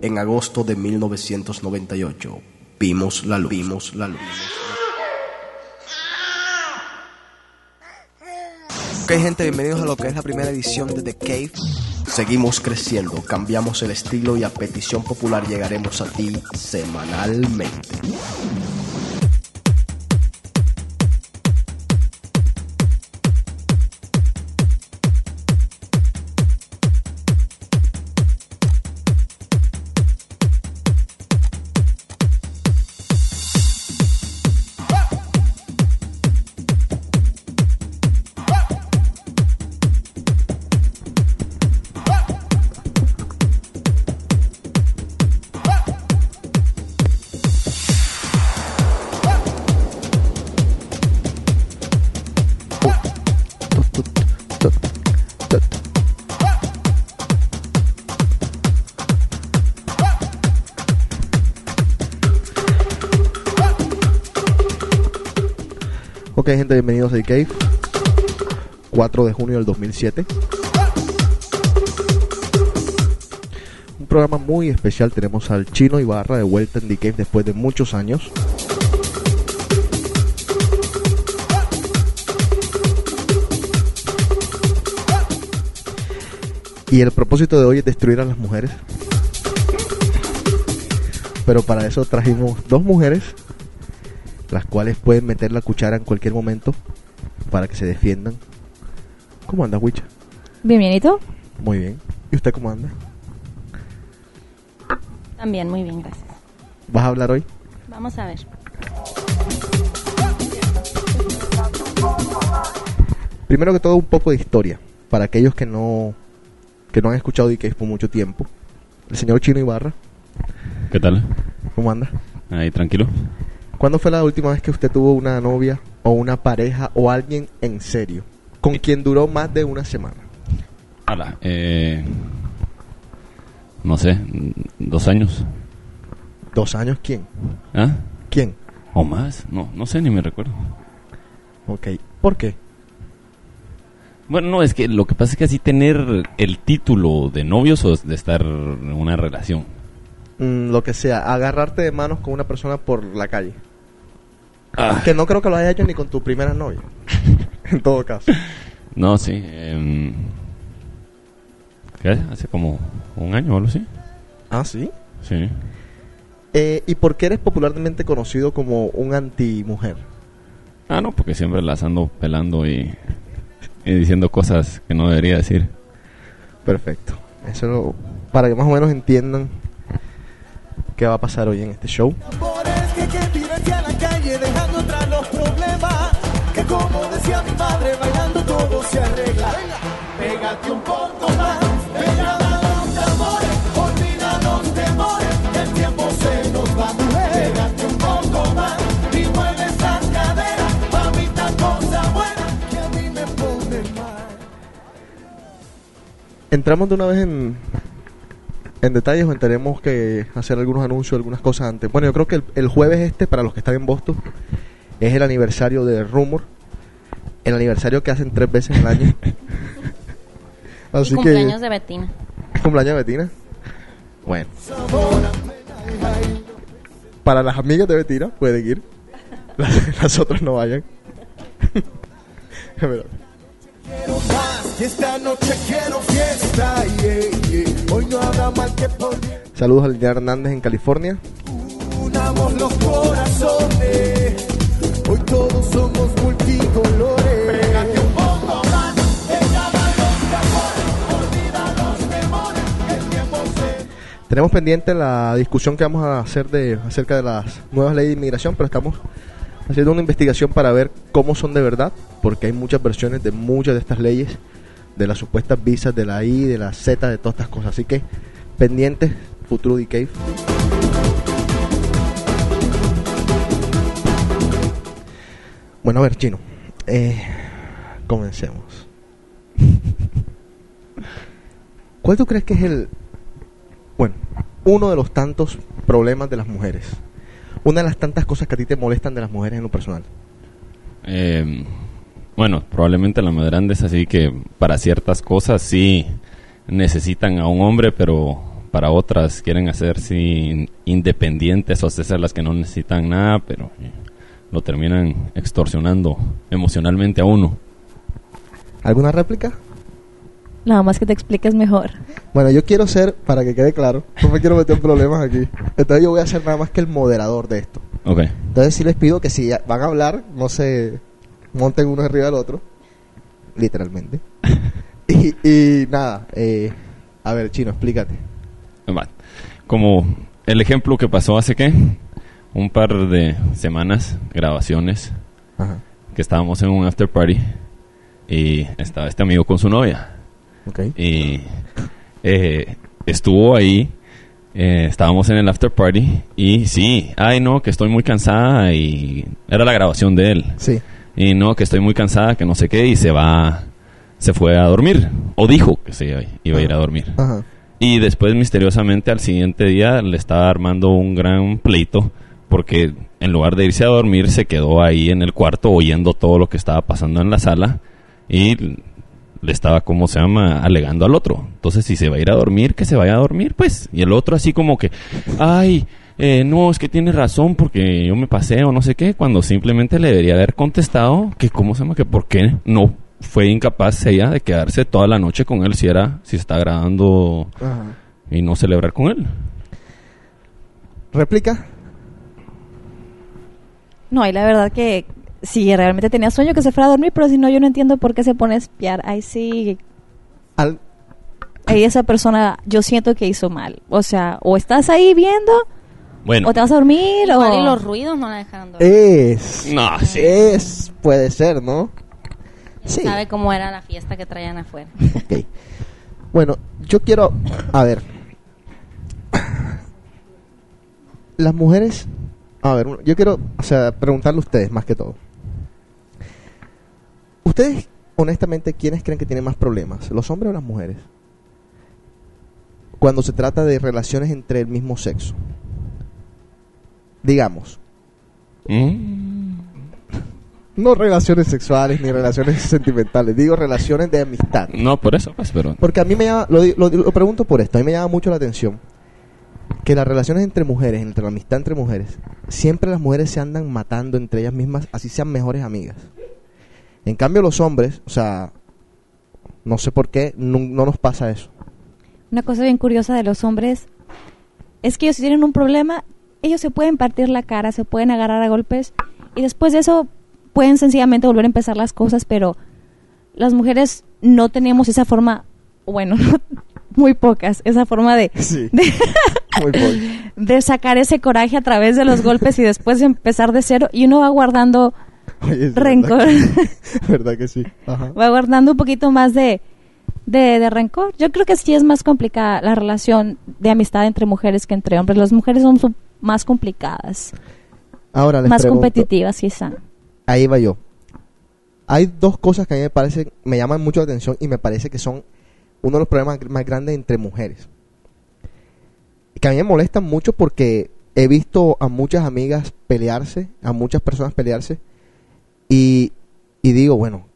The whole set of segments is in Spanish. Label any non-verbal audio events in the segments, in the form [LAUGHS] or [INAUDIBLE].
En agosto de 1998 vimos la luz. Vimos la luz. Ok gente, bienvenidos a lo que es la primera edición de The Cave. Seguimos creciendo, cambiamos el estilo y a petición popular llegaremos a ti semanalmente. 2007. Un programa muy especial. Tenemos al Chino Ibarra de vuelta en The después de muchos años. Y el propósito de hoy es destruir a las mujeres. Pero para eso trajimos dos mujeres las cuales pueden meter la cuchara en cualquier momento para que se defiendan. ¿Cómo anda, Wicha? Bien, bien, ¿y tú? Muy bien. ¿Y usted cómo anda? También, muy bien, gracias. ¿Vas a hablar hoy? Vamos a ver. Primero que todo, un poco de historia. Para aquellos que no, que no han escuchado DK por mucho tiempo. El señor Chino Ibarra, ¿Qué tal? ¿cómo anda? Ahí, tranquilo. ¿Cuándo fue la última vez que usted tuvo una novia o una pareja o alguien en serio? Con quien duró más de una semana. Hola. Eh, no sé, dos años. ¿Dos años quién? ¿Ah? ¿Quién? ¿O más? No, no sé, ni me recuerdo. Ok. ¿Por qué? Bueno, no, es que lo que pasa es que así tener el título de novios o de estar en una relación. Mm, lo que sea, agarrarte de manos con una persona por la calle. Ah. Que no creo que lo hayas hecho ni con tu primera novia. [LAUGHS] [LAUGHS] en todo caso. No, sí. em, ¿Qué? Hace como un año o algo así. Ah, sí. Sí. Eh, ¿Y por qué eres popularmente conocido como un anti-mujer? Ah, no, porque siempre las ando pelando y, y diciendo cosas que no debería decir. Perfecto. Eso lo- para que más o menos entiendan qué va a pasar hoy en este show. Como decía mi madre, bailando todo se arregla. Pégate un poco más, pegada a los amores, olvida los temores, el tiempo se nos va. Pégate un poco más y mueve esa cadera, mamita cosa buena que a mí me pone mal. Entramos de una vez en, detalles o tenemos que hacer algunos anuncios, algunas cosas antes. Bueno, yo creo que el jueves este, para los que están en Boston, es el aniversario de Rumor. El aniversario que hacen tres veces al año. [LAUGHS] Así y que... cumpleaños de Betina. ¿Cumpleaños de Betina? Bueno. Para las amigas de Betina pueden ir. Las, las otras no vayan. [LAUGHS] Bien. Saludos a Liliana Hernández en California. Unamos los corazones. Hoy todos somos multicolores. Pégate un poco más. Ella va los olvida los temores. El tiempo se Tenemos pendiente la discusión que vamos a hacer de acerca de las nuevas leyes de inmigración, pero estamos haciendo una investigación para ver cómo son de verdad, porque hay muchas versiones de muchas de estas leyes, de las supuestas visas, de la I, de la Z, de todas estas cosas. Así que pendientes, futuro de Bueno, a ver, chino. Eh, comencemos. ¿Cuál tú crees que es el, bueno, uno de los tantos problemas de las mujeres? Una de las tantas cosas que a ti te molestan de las mujeres en lo personal. Eh, Bueno, probablemente la más es así que para ciertas cosas sí necesitan a un hombre, pero para otras quieren hacerse independientes o hacerse las que no necesitan nada, pero eh, lo terminan extorsionando emocionalmente a uno. ¿Alguna réplica? Nada más que te expliques mejor. Bueno, yo quiero ser, para que quede claro, no me quiero meter en problemas aquí. Entonces yo voy a ser nada más que el moderador de esto. Ok. Entonces sí les pido que si van a hablar, no se monten uno arriba del otro. Literalmente. [LAUGHS] y, y nada, eh, a ver, Chino, explícate. Como el ejemplo que pasó hace qué? Un par de semanas, grabaciones, Ajá. que estábamos en un after party y estaba este amigo con su novia. Ok. Y eh, estuvo ahí, eh, estábamos en el after party y sí, ay no, que estoy muy cansada y era la grabación de él. Sí. Y no, que estoy muy cansada, que no sé qué, y se va, se fue a dormir. O dijo que se iba, iba a ir a dormir. Ajá. Y después, misteriosamente, al siguiente día le estaba armando un gran pleito porque en lugar de irse a dormir, se quedó ahí en el cuarto oyendo todo lo que estaba pasando en la sala y le estaba, ¿cómo se llama?, alegando al otro. Entonces, si se va a ir a dormir, que se vaya a dormir, pues. Y el otro así como que, ay, eh, no, es que tiene razón porque yo me pasé o no sé qué, cuando simplemente le debería haber contestado que, ¿cómo se llama?, que por qué no fue incapaz ella de quedarse toda la noche con él si era, si está agradando Ajá. y no celebrar con él. ¿Réplica? No, y la verdad que si realmente tenía sueño que se fuera a dormir, pero si no, yo no entiendo por qué se pone a espiar. Ahí sí, Al- ahí esa persona yo siento que hizo mal. O sea, o estás ahí viendo, Bueno, o te vas a dormir, Igual o... y los ruidos no la dejaron dormir. Es. no, sí. Es. Puede ser, ¿no? Sí. Sabe cómo era la fiesta que traían afuera. [LAUGHS] Ok. Bueno, yo quiero. A ver. Las mujeres. A ver, yo quiero o sea, preguntarle a ustedes más que todo. ¿Ustedes, honestamente, quiénes creen que tienen más problemas? ¿Los hombres o las mujeres? Cuando se trata de relaciones entre el mismo sexo. Digamos, Mm, no relaciones sexuales ni relaciones [LAUGHS] sentimentales, digo relaciones de amistad. no, por eso, pues, pero... Porque a mí me llama, lo, lo- lo pregunto por esto, a mí me llama mucho la atención que las relaciones entre mujeres, entre la amistad entre mujeres, siempre las mujeres se andan matando entre ellas mismas, así sean mejores amigas. En cambio los hombres, o sea, no sé por qué, no, no nos pasa eso. Una cosa bien curiosa de los hombres es que ellos si tienen un problema, ellos se pueden partir la cara, se pueden agarrar a golpes y después de eso pueden sencillamente volver a empezar las cosas, pero las mujeres no tenemos esa forma, bueno, [LAUGHS] muy pocas, esa forma de, Sí. de, Muy poco. [LAUGHS] de sacar ese coraje a través de los golpes y después de empezar de cero y uno va guardando Oye, rencor, Verdad que, [LAUGHS] verdad que sí. Ajá. va guardando un poquito más de, de, de rencor. Yo creo que sí es más complicada la relación de amistad entre mujeres que entre hombres. Las mujeres son más complicadas, Ahora les más pregunto, competitivas quizá. ahí va yo. Hay dos cosas que a mí me parecen, me llaman mucho la atención y me parece que son uno de los problemas más grandes entre mujeres. Que a mí me molestan mucho porque he visto a muchas amigas pelearse, a muchas personas pelearse y, y digo, bueno,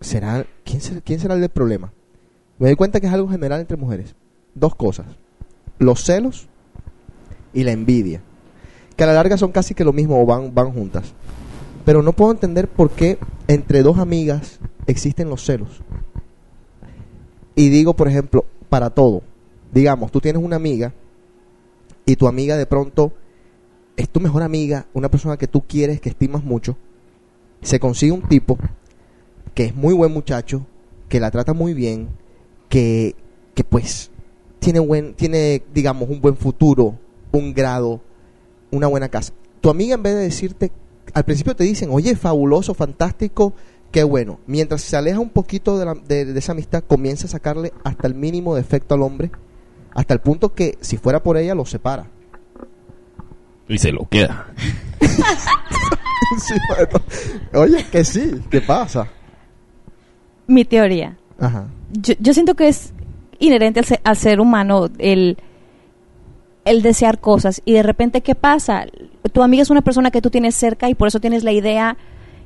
¿será, quién, será, ¿quién será el del problema? Me doy cuenta que es algo general entre mujeres. Dos cosas. Los celos y la envidia. Que a la larga son casi que lo mismo o van, van juntas. Pero no puedo entender por qué entre dos amigas existen los celos. Y digo, por ejemplo, para todo. Digamos, tú tienes una amiga y tu amiga de pronto es tu mejor amiga, una persona que tú quieres, que estimas mucho. Se consigue un tipo que es muy buen muchacho, que la trata muy bien, que, que pues tiene buen, tiene, digamos, un buen futuro, un grado, una buena casa. Tu amiga en vez de decirte, al principio te dicen, oye, fabuloso, fantástico, qué bueno. Mientras se aleja un poquito de, la- de- de esa amistad, comienza a sacarle hasta el mínimo defecto al hombre, hasta el punto que si fuera por ella lo separa. Y se lo queda. [LAUGHS] Sí, bueno. oye, que sí, ¿qué pasa? Mi teoría. Ajá. Yo, yo siento que es inherente al, se- al ser humano el, el desear cosas y de repente, ¿qué pasa? Tu amiga es una persona que tú tienes cerca y por eso tienes la idea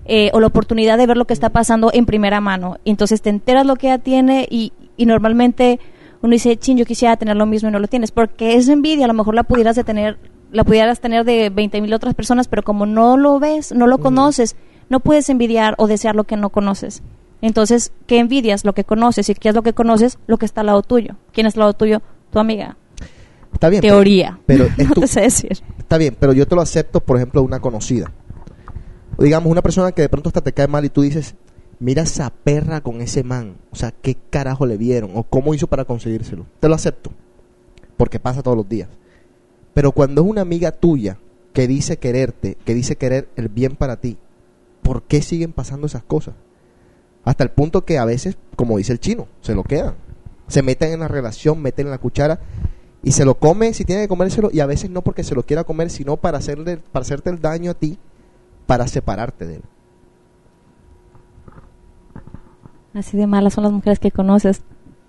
eh, o la oportunidad de ver lo que está pasando en primera mano. Entonces te enteras lo que ella tiene y, y normalmente uno dice, chin, yo quisiera tener lo mismo y no lo tienes, porque esa envidia a lo mejor la pudieras de tener, la pudieras tener de 20 mil otras personas, pero como no lo ves, no lo conoces, no puedes envidiar o desear lo que no conoces. Entonces, ¿qué envidias? Lo que conoces. ¿Y qué es lo que conoces? Lo que está al lado tuyo. ¿Quién es al lado tuyo? Tu amiga. Está bien. Teoría. Pero, [LAUGHS] es no tu- te sé decir. Está bien, pero yo te lo acepto, por ejemplo, una conocida. Digamos, una persona que de pronto hasta te cae mal y tú dices, mira esa perra con ese man. O sea, ¿qué carajo le vieron? ¿O cómo hizo para conseguírselo? Te lo acepto. Porque pasa todos los días. Pero cuando es una amiga tuya que dice quererte, que dice querer el bien para ti, ¿por qué siguen pasando esas cosas? Hasta el punto que a veces, como dice el chino, se lo quedan. Se meten en la relación, meten en la cuchara y se lo come si tiene que comérselo y a veces no porque se lo quiera comer, sino para hacerle para hacerte el daño a ti, para separarte de él. Así de malas son las mujeres que conoces.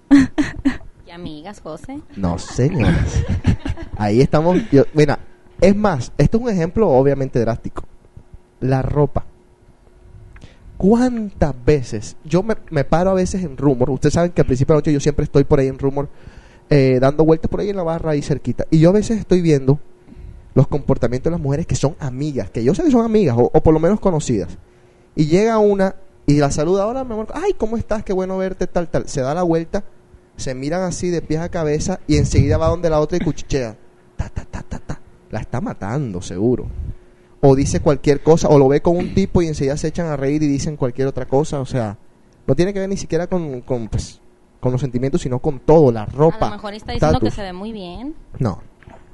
[LAUGHS] Y amigas, José. No, señoras. Ahí estamos. yo- mira, es más, esto es un ejemplo obviamente drástico. La ropa. ¿Cuántas veces? Yo me, me paro a veces en Rumor. Ustedes saben que al principio de la noche yo siempre estoy por ahí en Rumor, eh, dando vueltas por ahí en la barra, ahí cerquita. Y yo a veces estoy viendo los comportamientos de las mujeres que son amigas, que yo sé que son amigas, o, o por lo menos conocidas. Y llega una y la saluda, hola, mi amor, ay, ¿cómo estás? Qué bueno verte, tal, tal. Se da la vuelta, se miran así de pies a cabeza y enseguida va donde la otra y cuchichea. Ta, ta, ta, ta, ta. La está matando, seguro. O dice cualquier cosa, o lo ve con un tipo y enseguida se echan a reír y dicen cualquier otra cosa. O sea, no tiene que ver ni siquiera con, con, pues, con los sentimientos, sino con todo, la ropa. A lo mejor está diciendo que se ve muy bien. No.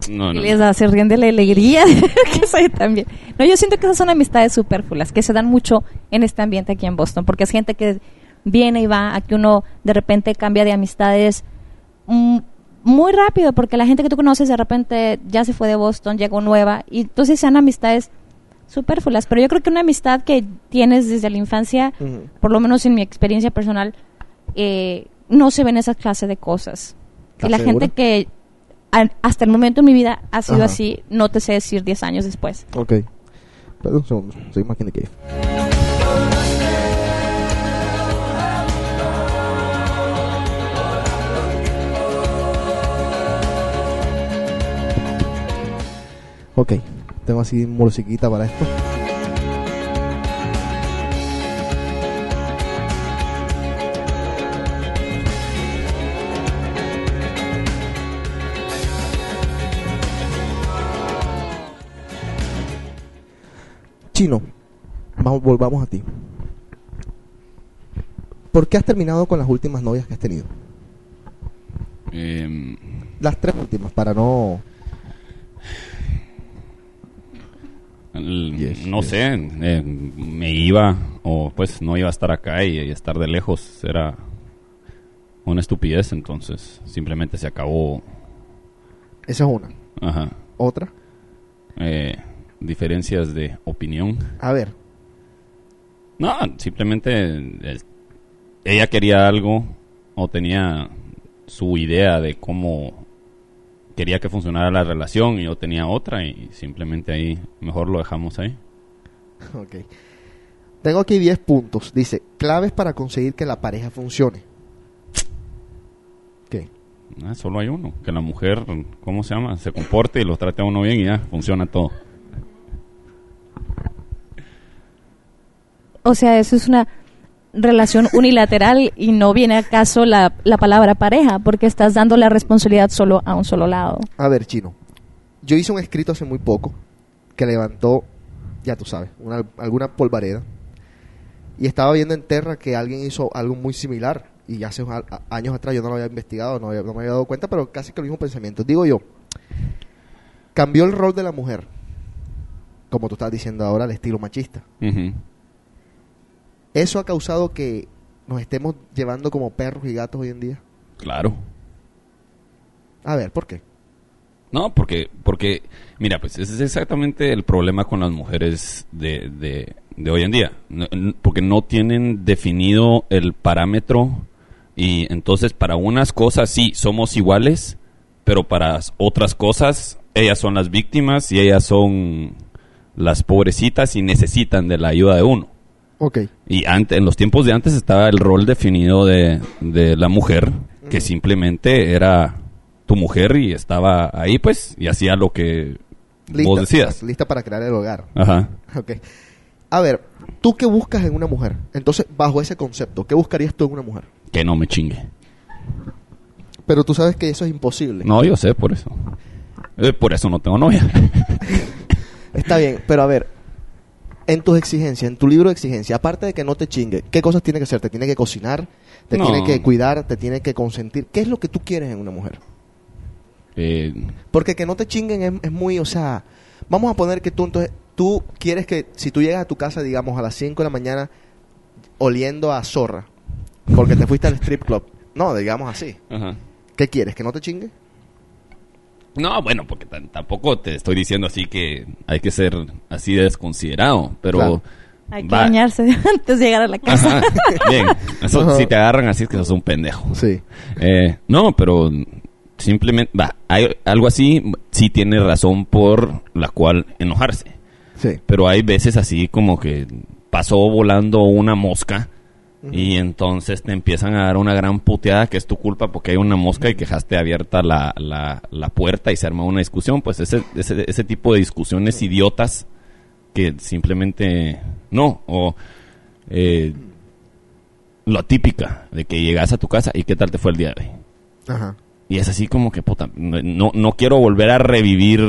No, Y no. les hace ríen de la alegría [LAUGHS] que soy también. No, yo siento que esas son amistades superfluas que se dan mucho en este ambiente aquí en Boston, porque es gente que viene y va, a que uno de repente cambia de amistades mm, muy rápido, porque la gente que tú conoces de repente ya se fue de Boston, llegó nueva, y entonces sean amistades superfluas. Pero yo creo que una amistad que tienes desde la infancia, Ujú. por lo menos en mi experiencia personal, eh, no se ven esa clase de cosas. Y ¿Estás la segura? gente que a- hasta el momento en mi vida ha sido Ajá. así, no te sé decir 10 años después. Ok. Perdón un segundo, soy más de cave. Ok, tengo así musiquita para esto. Chino, vamos, volvamos a ti. ¿Por qué has terminado con las últimas novias que has tenido? Em, Las tres últimas, para no... el- Yes, no yes. sé, eh, me iba o pues no iba a estar acá y, y estar de lejos era una estupidez, entonces simplemente se acabó. Esa es una. Ajá. Otra. Eh, diferencias de opinión. A ver, No, simplemente ella quería algo o tenía su idea de cómo quería que funcionara la relación y yo tenía otra y simplemente ahí mejor lo dejamos ahí. [LAUGHS] ok. Tengo aquí 10 puntos. Dice, claves para conseguir que la pareja funcione. ¿Qué? Ah, solo hay uno, que la mujer, ¿cómo se llama? Se comporte y lo trate a uno bien y ya, funciona todo. O sea, eso es una relación [LAUGHS] unilateral y no viene acaso la, la palabra pareja, porque estás dando la responsabilidad solo a un solo lado. A ver, Chino. Yo hice un escrito hace muy poco que levantó, ya tú sabes, una, alguna polvareda. Y estaba viendo en Terra que alguien hizo algo muy similar. Y hace a- a- años atrás yo no lo había investigado, no, había- no me había dado cuenta, pero casi que el mismo pensamiento. Digo yo, cambió el rol de la mujer, como tú estás diciendo ahora, al estilo machista. Ujú. ¿Eso ha causado que nos estemos llevando como perros y gatos hoy en día? Claro. A ver, ¿por qué? No, porque, porque, mira, pues ese es exactamente el problema con las mujeres de, de, de hoy en día. No- porque no tienen definido el parámetro y entonces para unas cosas sí somos iguales, pero para otras cosas ellas son las víctimas y ellas son las pobrecitas y necesitan de la ayuda de uno. Ok. Y antes, en los tiempos de antes estaba el rol definido de, de la mujer, que simplemente era tu mujer y estaba ahí, pues, y hacía lo que vos decías. Lista para crear el hogar. Ajá. [LAUGHS] Ok. A ver, ¿tú qué buscas en una mujer? Entonces, bajo ese concepto, ¿qué buscarías tú en una mujer? Que no me chingue. Pero tú sabes que eso es imposible. No, yo sé por eso. Eh, por eso no tengo novia. [LAUGHS] Está bien, pero a ver, en tus exigencias, en tu libro de exigencia, aparte de que no te chingue, ¿qué cosas tiene que hacer? ¿Te tiene que cocinar? ¿Te No. tiene que cuidar? ¿Te tiene que consentir? ¿Qué es lo que tú quieres en una mujer? Eh, Porque que no te chinguen es, es muy, o sea, vamos a poner que tú entonces, tú quieres que si tú llegas a tu casa, digamos, a las 5 de la mañana oliendo a zorra, porque te fuiste al strip club. No, digamos así. ajá. ¿Qué quieres? ¿Que no te chingue? No, bueno, porque tampoco te estoy diciendo así que hay que ser así de desconsiderado, pero... Claro. Hay que Va- bañarse [LAUGHS] antes de llegar a la casa. Ajá. Bien, eso, Ajá. si te agarran así es que sos un pendejo. Sí. Eh, no, pero simplemente, va, hay algo así, sí tiene razón por la cual enojarse. Sí. Pero hay veces así como que pasó volando una mosca y entonces te empiezan a dar una gran puteada que es tu culpa porque hay una mosca y que dejaste abierta la, la, la puerta y se arma una discusión. Pues ese, ese, ese tipo de discusiones idiotas que simplemente no. O eh, lo típica de que llegas a tu casa y qué tal te fue el día de hoy. Ajá. Y es así como que, puta, no, no quiero volver a revivir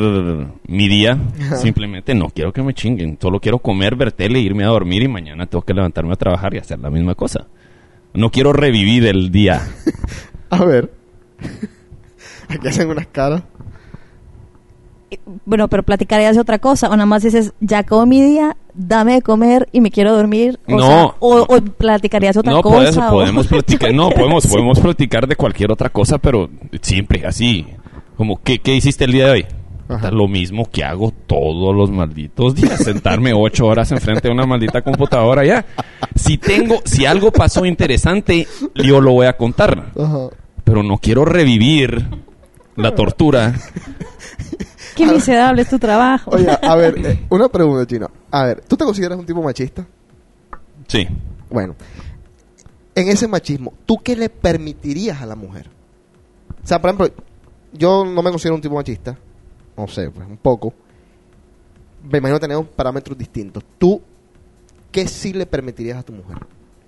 mi día. Simplemente no quiero que me chinguen. Solo quiero comer, ver tele, irme a dormir y mañana tengo que levantarme a trabajar y hacer la misma cosa. No quiero revivir el día. [LAUGHS] A ver. [LAUGHS] Aquí hacen unas caras. Bueno, pero platicarías de otra cosa. O nada más dices, ya acabó mi día, dame de comer y me quiero dormir. O No. sea, o, o platicarías otra no, cosa. por eso o- podemos [LAUGHS] platicar. No, podemos, podemos platicar de cualquier otra cosa, pero siempre así. Como, ¿qué, qué hiciste el día de hoy? Ajá. Lo mismo que hago todos los malditos días, [LAUGHS] sentarme ocho horas enfrente de una maldita computadora ya. Si tengo, si algo pasó interesante, yo lo voy a contar. Ajá. Pero no quiero revivir la tortura. Qué miserable es tu trabajo. Oye, a ver, [LAUGHS] eh, una pregunta, Chino. A ver, ¿tú te consideras un tipo machista? Sí. Bueno, en ese machismo, ¿tú qué le permitirías a la mujer? O sea, por ejemplo, yo no me considero un tipo machista. No sé, pues un poco. Me imagino que tenemos parámetros distintos. ¿Tú qué sí le permitirías a tu mujer?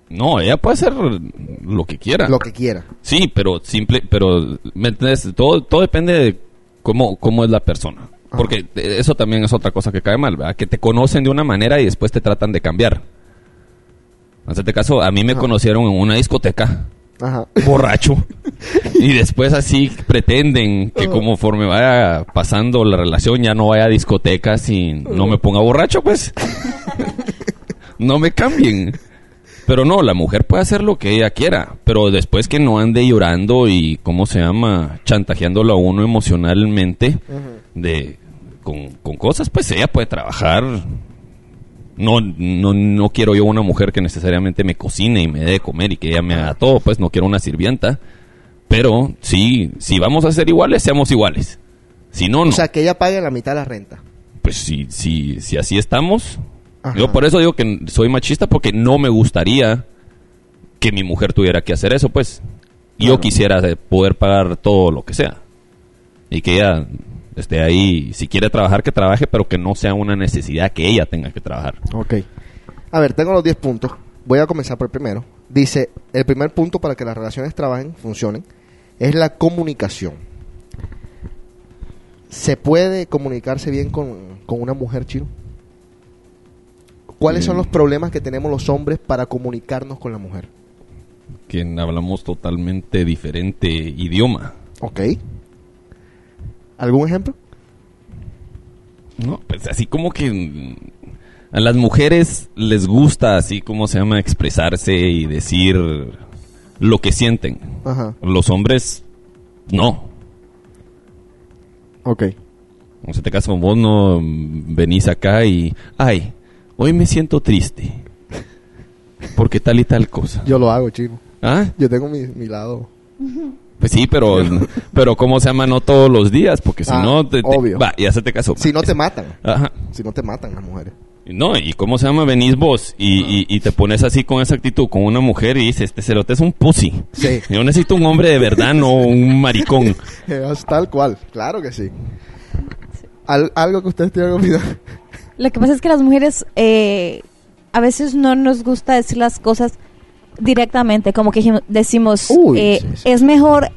No, ella puede hacer lo que quiera. Lo que quiera. Sí, pero simple, pero ¿me entiendes? Todo, todo depende de cómo, cómo es la persona. Porque eso también es otra cosa que cae mal, ¿verdad? Que te conocen de una manera y después te tratan de cambiar. En este caso, a mí me Ajá. conocieron en una discoteca, Ajá. borracho, [LAUGHS] y después así pretenden que conforme vaya pasando la relación ya no vaya a discotecas y no me ponga borracho, pues. [LAUGHS] no me cambien. Pero no, la mujer puede hacer lo que ella quiera, pero después que no ande llorando y, ¿cómo se llama? Chantajeándolo a uno emocionalmente de con, con cosas, pues ella puede trabajar. No, no, no quiero yo una mujer que necesariamente me cocine y me dé de comer y que ella me haga todo, pues no quiero una sirvienta. Pero sí, si vamos a ser iguales, seamos iguales. Si no, no. O sea, que ella pague la mitad de la renta. pues si, si, si así estamos. Ajá. Yo por eso digo que soy machista porque no me gustaría que mi mujer tuviera que hacer eso, pues. Yo quisiera eh, poder pagar todo lo que sea. Y que ella esté ahí, si quiere trabajar, que trabaje, pero que no sea una necesidad que ella tenga que trabajar. Ok. A ver, tengo los 10 puntos. Voy a comenzar por el primero. Dice, el primer punto para que las relaciones trabajen, funcionen, es la comunicación. ¿Se puede comunicarse bien con, con una mujer chino? ¿Cuáles son Mm. los problemas que tenemos los hombres para comunicarnos con la mujer? Que hablamos totalmente diferente idioma. Ok. ¿Algún ejemplo? No, pues así como que a las mujeres les gusta así como se llama expresarse y decir lo que sienten. Ajá. Los hombres no. Ok. En este caso vos no venís acá y ay, hoy me siento triste. Porque tal y tal cosa. Yo lo hago, chino. ¿Ah? Yo tengo mi, mi lado. Pues sí, pero [LAUGHS] pero cómo se llama no todos los días, porque si Ah, no te, te- obvio. va, y hacete caso. Si no te [LAUGHS] matan. Ajá. Si no te matan las mujeres. No, ¿y cómo se llama? Venís vos y, y- y te pones así con esa actitud con una mujer y dices, este cerote es un pussy. Sí. [LAUGHS] Yo necesito un hombre de verdad, no un maricón. Es tal cual, claro que sí. Al- algo que ustedes tienen que olvidar. Lo que pasa es que las mujeres eh, a veces no nos gusta decir las cosas directamente, como que decimos, Uy, eh, sí, sí. es mejor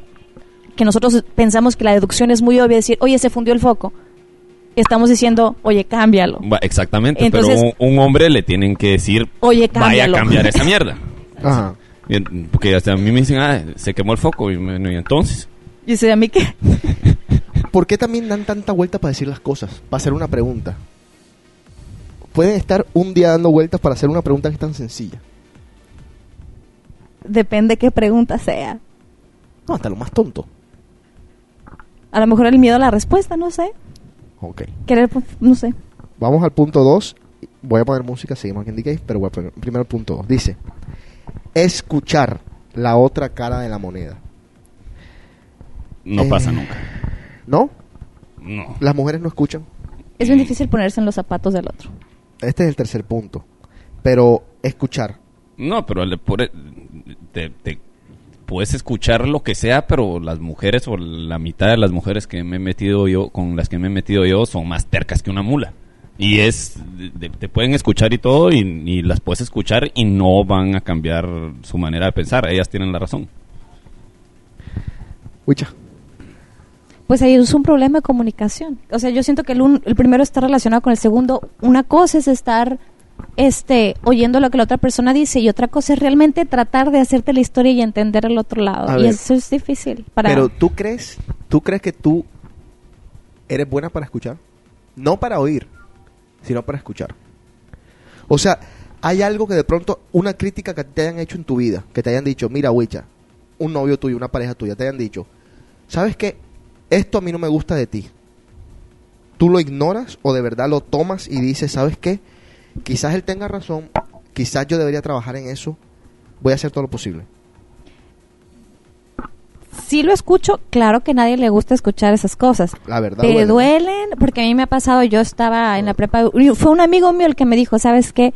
que nosotros pensamos que la deducción es muy obvia, decir, oye, se fundió el foco. Estamos diciendo, oye, cámbialo. Va, Exactamente, Entonces- pero un, un hombre le tienen que decir, Oye, vaya a cambiar [LAUGHS] esa mierda. Ajá. Porque hasta a mí me dicen, ah, se quemó el foco. Y, bueno, ¿y entonces, Y dice, ¿a mí qué? ¿Por qué también dan tanta vuelta para decir las cosas? Para hacer una pregunta. Pueden estar un día dando vueltas para hacer una pregunta que es tan sencilla. Depende qué pregunta sea. No, hasta lo más tonto. A lo mejor el miedo a la respuesta, no sé. Ok. Querer, no sé. Vamos al punto 2. Voy a poner música, seguimos aquí en Cave, pero voy a poner primero el punto 2. Dice, escuchar la otra cara de la moneda. no Eh. pasa nunca? ¿No? No. Las mujeres no escuchan. Es bien difícil ponerse en los zapatos del otro. Este es el tercer punto. Pero escuchar. No, pero le pone- te, te- puedes escuchar lo que sea, pero las mujeres o la mitad de las mujeres que me he metido yo, con las que me he metido yo, son más tercas que una mula. Y es, de- te pueden escuchar y todo, y, y las puedes escuchar y no van a cambiar su manera de pensar. Ellas tienen la razón. Huicha. Pues ahí es un problema de comunicación. O sea, yo siento que el, un- el primero está relacionado con el segundo. Una cosa es estar este, oyendo lo que la otra persona dice y otra cosa es realmente tratar de hacerte la historia y entender el otro lado. A y ver. eso es difícil. Para... Pero tú crees, tú crees que tú eres buena para escuchar? No para oír, sino para escuchar. O sea, hay algo que de pronto, una crítica que te hayan hecho en tu vida, que te hayan dicho, mira, Wicha, un novio tuyo, una pareja tuya, te hayan dicho, ¿sabes qué? Esto a mí no me gusta de ti. Tú lo ignoras o de verdad lo tomas y dices, ¿sabes qué? Quizás él tenga razón, quizás yo debería trabajar en eso, voy a hacer todo lo posible. sí lo escucho, claro que a nadie le gusta escuchar esas cosas. La verdad. Te duele. duelen, porque a mí me ha pasado, yo estaba en la prepa, fue un amigo mío el que me dijo, ¿sabes qué?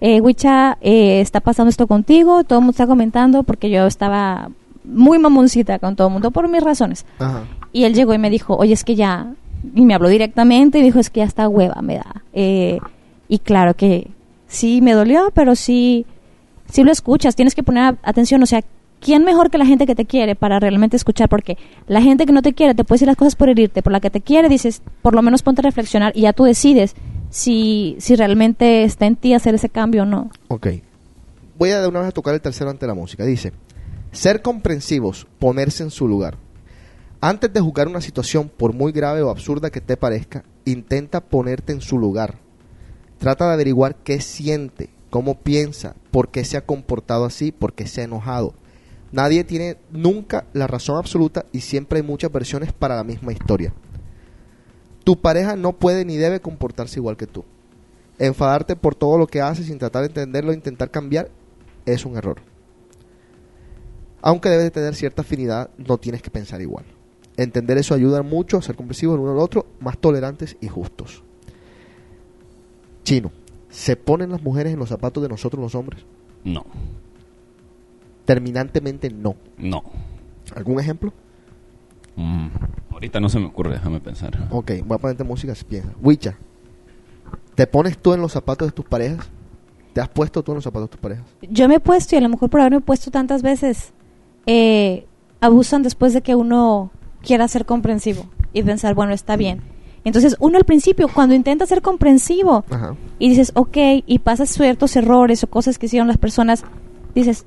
Eh, Wicha, eh, está pasando esto contigo, todo el mundo está comentando, porque yo estaba muy mamoncita con todo el mundo por mis razones. Ajá. Y él llegó y me dijo, oye, es que ya, y me habló directamente y dijo, es que ya está hueva, me da. Eh, y claro que sí me dolió, pero sí, sí lo escuchas, tienes que poner atención, o sea, ¿quién mejor que la gente que te quiere para realmente escuchar? Porque la gente que no te quiere te puede decir las cosas por herirte, por la que te quiere dices, por lo menos ponte a reflexionar y ya tú decides si, si realmente está en ti hacer ese cambio o no. Ok. Voy a de una vez a tocar el tercero ante la música. Dice, ser comprensivos, ponerse en su lugar. Antes de juzgar una situación, por muy grave o absurda que te parezca, intenta ponerte en su lugar. Trata de averiguar qué siente, cómo piensa, por qué se ha comportado así, por qué se ha enojado. Nadie tiene nunca la razón absoluta y siempre hay muchas versiones para la misma historia. Tu pareja no puede ni debe comportarse igual que tú. Enfadarte por todo lo que hace sin tratar de entenderlo e intentar cambiar es un error. Aunque debes de tener cierta afinidad, no tienes que pensar igual. Entender eso ayuda mucho a ser comprensivos el uno al otro, más tolerantes y justos. Chino, ¿se ponen las mujeres en los zapatos de nosotros los hombres? No, Terminantemente no. no. ¿Algún ejemplo? Mm, ahorita no se me ocurre, déjame pensar. Ok, voy a ponerte música si piensas. Wicha, ¿te pones tú en los zapatos de tus parejas? ¿Te has puesto tú en los zapatos de tus parejas? Yo me he puesto, y a lo mejor por haberme puesto tantas veces, eh, abusan después de que uno quiera ser comprensivo y pensar, bueno, está bien. Entonces, uno al principio, cuando intenta ser comprensivo Ajá. y dices, ok, y pasas ciertos errores o cosas que hicieron las personas, dices,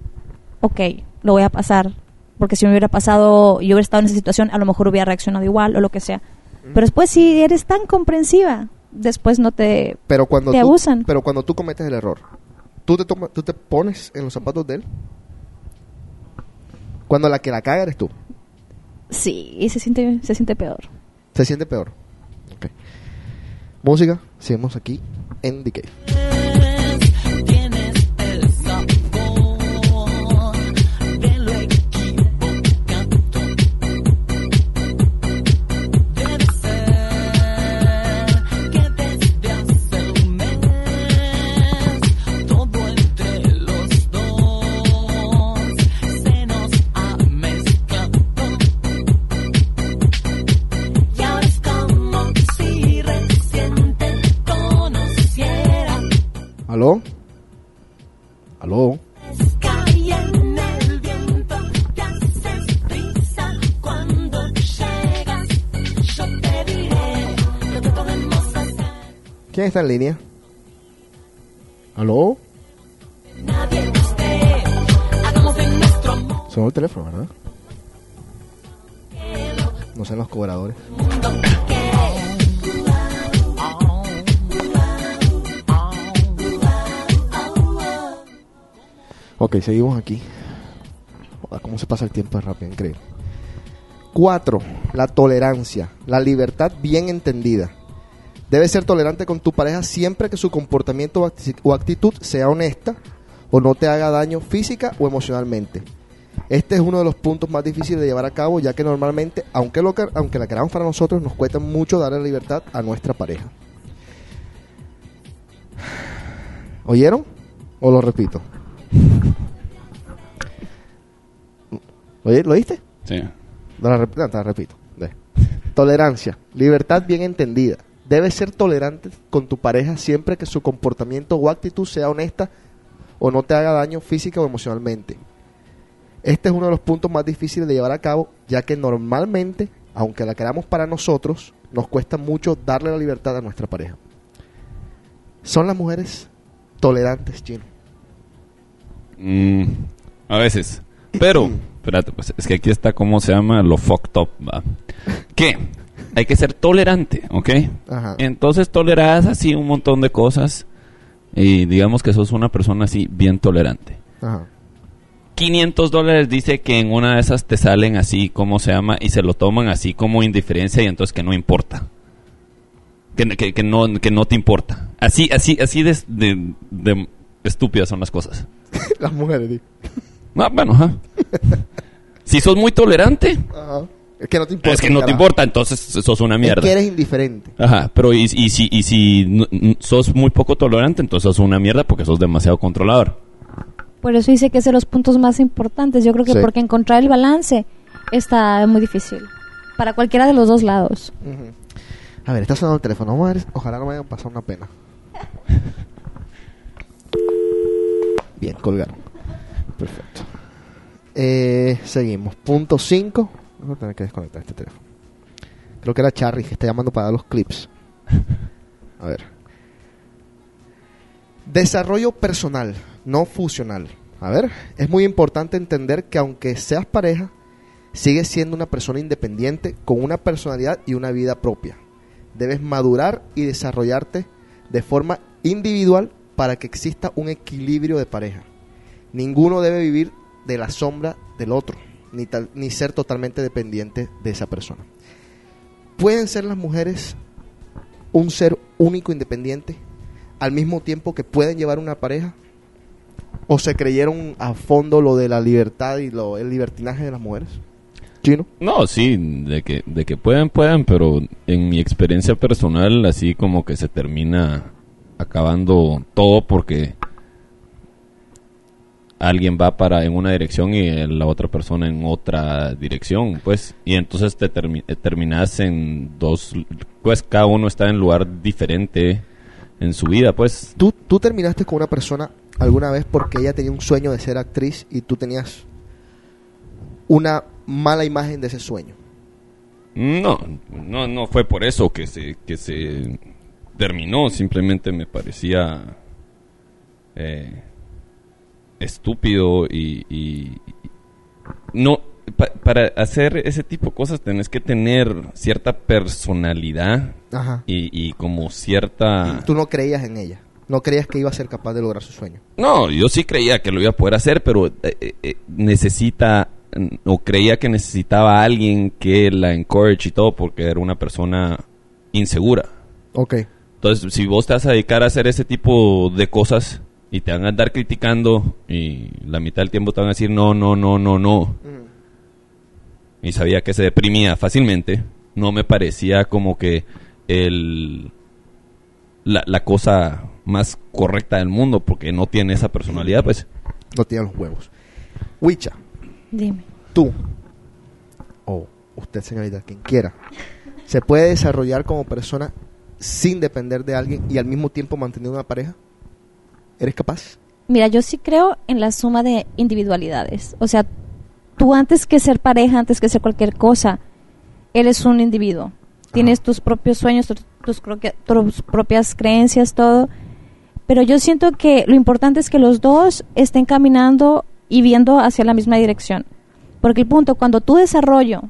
ok, lo voy a pasar. Porque si me hubiera pasado, yo hubiera estado en esa situación, a lo mejor hubiera reaccionado igual o lo que sea. Pero después, si eres tan comprensiva, después no te... Pero cuando Te tú, abusan. Pero cuando tú cometes el error, ¿tú te, toma- ¿tú te pones en los zapatos de él? Cuando la que la caga eres tú. Sí, y se siente, se siente peor. Se siente peor. Música, seguimos aquí en The Cave. Podemos hacer. ¿Quién está en línea? ¿Aló? Sonó el teléfono, ¿verdad? No sean los cobradores. Ok, seguimos aquí. ¿Cómo se pasa el tiempo es rápido? Increíble. Cuatro, la tolerancia, la libertad bien entendida. Debes ser tolerante con tu pareja siempre que su comportamiento o acti- o actitud sea honesta o no te haga daño física o emocionalmente. Este es uno de los puntos más difíciles de llevar a cabo, ya que normalmente, aunque, lo, que- aunque la queramos para nosotros, nos cuesta mucho darle libertad a nuestra pareja. ¿Oyeron? ¿O lo repito? ¿Oye- ¿Lo oíste? Sí. No, la rep- no, te la repito. Tolerancia, libertad bien entendida. Debes ser tolerante con tu pareja siempre que su comportamiento o actitud sea honesta o no te haga daño física o emocionalmente. Este es uno de los puntos más difíciles de llevar a cabo, ya que normalmente, aunque la queramos para nosotros, nos cuesta mucho darle la libertad a nuestra pareja. Son las mujeres tolerantes, Chino. Mm, a veces. Pero, espérate, pues, es que aquí está cómo se llama lo fucked up, ¿va? ¿Qué? Hay que ser tolerante, ¿ok? Ajá. Entonces toleras así un montón de cosas y digamos que sos una persona así bien tolerante. Ajá. 500 dólares dice que en una de esas te salen así, ¿cómo se llama? Y se lo toman así como indiferencia y entonces que no importa. Que, que, que no, que no te importa. Así, así, así de, de- de estúpidas son las cosas. [LAUGHS] las mujeres, digo. Ah, bueno, ajá. Si sos muy tolerante, Ajá. Es que no te importa. es que no te carajo. importa, entonces sos una Es mierda. que eres indiferente. Ajá, pero y, y si, y si n- sos muy poco tolerante, entonces sos una mierda porque sos demasiado controlador. Por eso dice que es de los puntos más importantes. Yo creo que Sí. porque encontrar el balance está muy difícil. Para cualquiera de los dos lados. Ujú. A ver, está sonando el teléfono. Vamos a ver. Ojalá no me hayan pasado una pena. [LAUGHS] Bien, colgaron. Perfecto. Eh, seguimos. Punto 5. Voy a tener que desconectar este teléfono. Creo que era Charry que está llamando para dar los clips. A ver. Desarrollo personal, no fusional. A ver, es muy importante entender que aunque seas pareja, sigues siendo una persona independiente con una personalidad y una vida propia. Debes madurar y desarrollarte de forma individual para que exista un equilibrio de pareja. Ninguno debe vivir de la sombra del otro, ni, tal- ni ser totalmente dependiente de esa persona. ¿Pueden ser las mujeres un ser único independiente al mismo tiempo que pueden llevar una pareja? ¿O se creyeron a fondo lo de la libertad y lo, el libertinaje de las mujeres? Chino. No, sí, de que, de que pueden, pueden, pero en mi experiencia personal, así como que se termina acabando todo porque alguien va para en una dirección y la otra persona en otra dirección, pues, y entonces te termi- eh, terminas en dos, pues cada uno está en lugar diferente en su vida, pues. ¿Tú, tú terminaste con una persona alguna vez porque ella tenía un sueño de ser actriz y tú tenías una mala imagen de ese sueño. No, no, no fue por eso que se, que se terminó, simplemente me parecía eh, estúpido y, no pa- para hacer ese tipo de cosas tenés que tener cierta personalidad Ajá. y, y como cierta Tú no creías en ella. No creías que iba a ser capaz de lograr su sueño. no yo sí creía que lo iba a poder hacer pero eh, eh, eh, necesita o creía que necesitaba a alguien que la encourage y todo porque era una persona insegura Ok. Entonces, si vos te vas a dedicar a hacer ese tipo de cosas y te van a andar criticando y la mitad del tiempo te van a decir no, no, no, no, no, y sabía que se deprimía fácilmente, no me parecía como que el la, la cosa más correcta del mundo porque no tiene esa personalidad, pues. No tiene los huevos. Wicha, Dime. tú, o usted señorita, quien quiera, ¿se puede desarrollar como persona sin depender de alguien y al mismo tiempo mantener una pareja? ¿Eres capaz? Mira, yo sí creo en la suma de individualidades. O sea, tú antes que ser pareja, antes que ser cualquier cosa, eres un individuo. Tienes tus propios sueños, tus, tus propias creencias, todo. Pero yo siento que lo importante es que los dos estén caminando y viendo hacia la misma dirección. Porque el punto, cuando tu desarrollo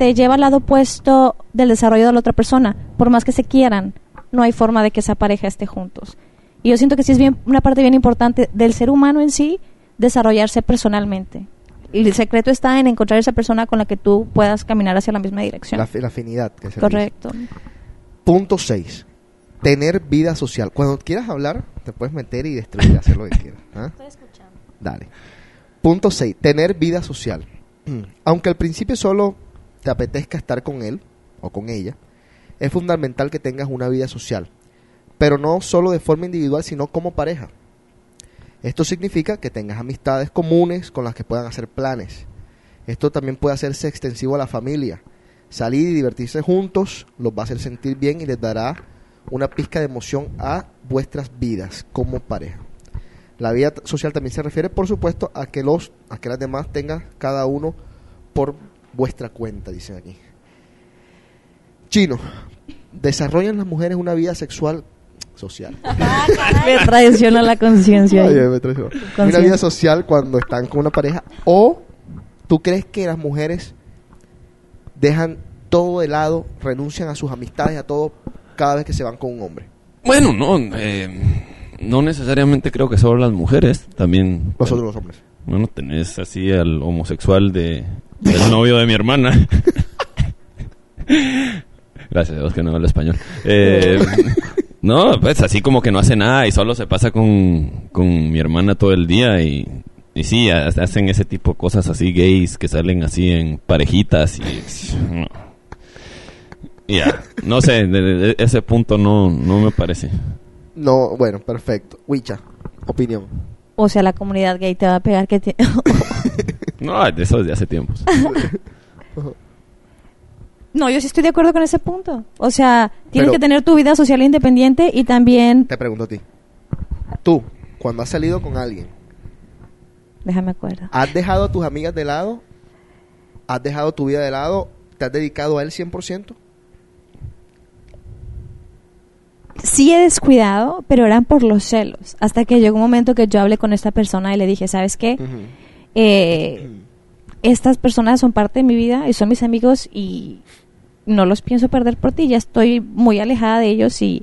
te lleva al lado opuesto del desarrollo de la otra persona, por más que se quieran, no hay forma de que esa pareja esté juntos. Y yo siento que sí es bien una parte bien importante del ser humano en sí desarrollarse personalmente. Y el secreto está en encontrar esa persona con la que tú puedas caminar hacia la misma dirección. La, la afinidad. Que se dice. Correcto. Punto 6. Tener vida social. Cuando quieras hablar, te puedes meter y destruir, hacer lo que quieras. ¿ah? Estoy escuchando. Dale. Punto 6. Tener vida social. [CLEARS THROAT] Aunque al principio solo te apetezca estar con él o con ella, es fundamental que tengas una vida social. Pero no solo de forma individual, sino como pareja. Esto significa que tengas amistades comunes con las que puedan hacer planes. Esto también puede hacerse extensivo a la familia. Salir y divertirse juntos los va a hacer sentir bien y les dará una pizca de emoción a vuestras vidas como pareja. La vida social también se refiere, por supuesto, a que los, a que las demás tengan cada uno por vuestra cuenta, dicen aquí. Chino, ¿desarrollan las mujeres una vida sexual social? [LAUGHS] Me traiciona la conciencia. Una vida social cuando están con una pareja. ¿O tú crees que las mujeres dejan todo de lado, renuncian a sus amistades, a todo, cada vez que se van con un hombre? Bueno, no, eh, no necesariamente creo que solo las mujeres, también... Nosotros los hombres. Bueno, tenés así al homosexual de, del novio de mi hermana. [LAUGHS] Gracias a Dios que no habla español. Eh, [LAUGHS] no, pues así como que no hace nada y solo se pasa con, con mi hermana todo el día y, y sí, ha- hacen ese tipo de cosas así gays que salen así en parejitas y... no. No sé, de, de- ese punto no, no me parece. No, bueno, perfecto. Wicha, opinión. O sea, la comunidad gay te va a pegar que te... [LAUGHS] No, de eso desde hace tiempos. [LAUGHS] No, yo sí estoy de acuerdo con ese punto. O sea, tienes Pero- que tener tu vida social independiente y también... Te pregunto a ti. Tú, cuando has salido con alguien, Déjame acuerdo. ¿has dejado a tus amigas de lado? ¿Has dejado tu vida de lado? ¿Te has dedicado a él 100%? Sí he descuidado, pero eran por los celos. Hasta que llegó un momento que yo hablé con esta persona y le dije, ¿sabes qué? Eh, estas personas son parte de mi vida y son mis amigos y no los pienso perder por ti. Ya estoy muy alejada de ellos y,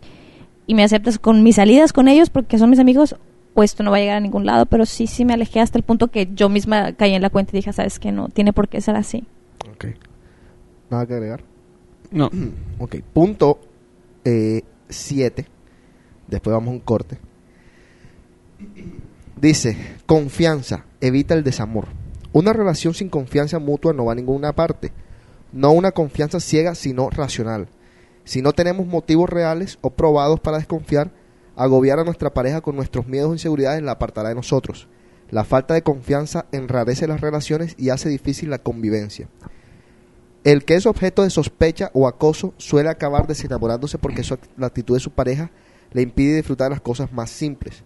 y me aceptas con mis salidas con ellos porque son mis amigos o esto no va a llegar a ningún lado. Pero sí, sí me alejé hasta el punto que yo misma caí en la cuenta y dije, ¿sabes qué? No tiene por qué ser así. Ok. Nada que agregar. No. Ok, punto 7. Después vamos a un corte. Dice, confianza, evita el desamor. Una relación sin confianza mutua no va a ninguna parte. No una confianza ciega, sino racional. Si no tenemos motivos reales o probados para desconfiar, agobiar a nuestra pareja con nuestros miedos o inseguridades la apartará de nosotros. La falta de confianza enrarece las relaciones y hace difícil la convivencia. El que es objeto de sospecha o acoso suele acabar desenamorándose porque la actitud de su pareja le impide disfrutar las cosas más simples.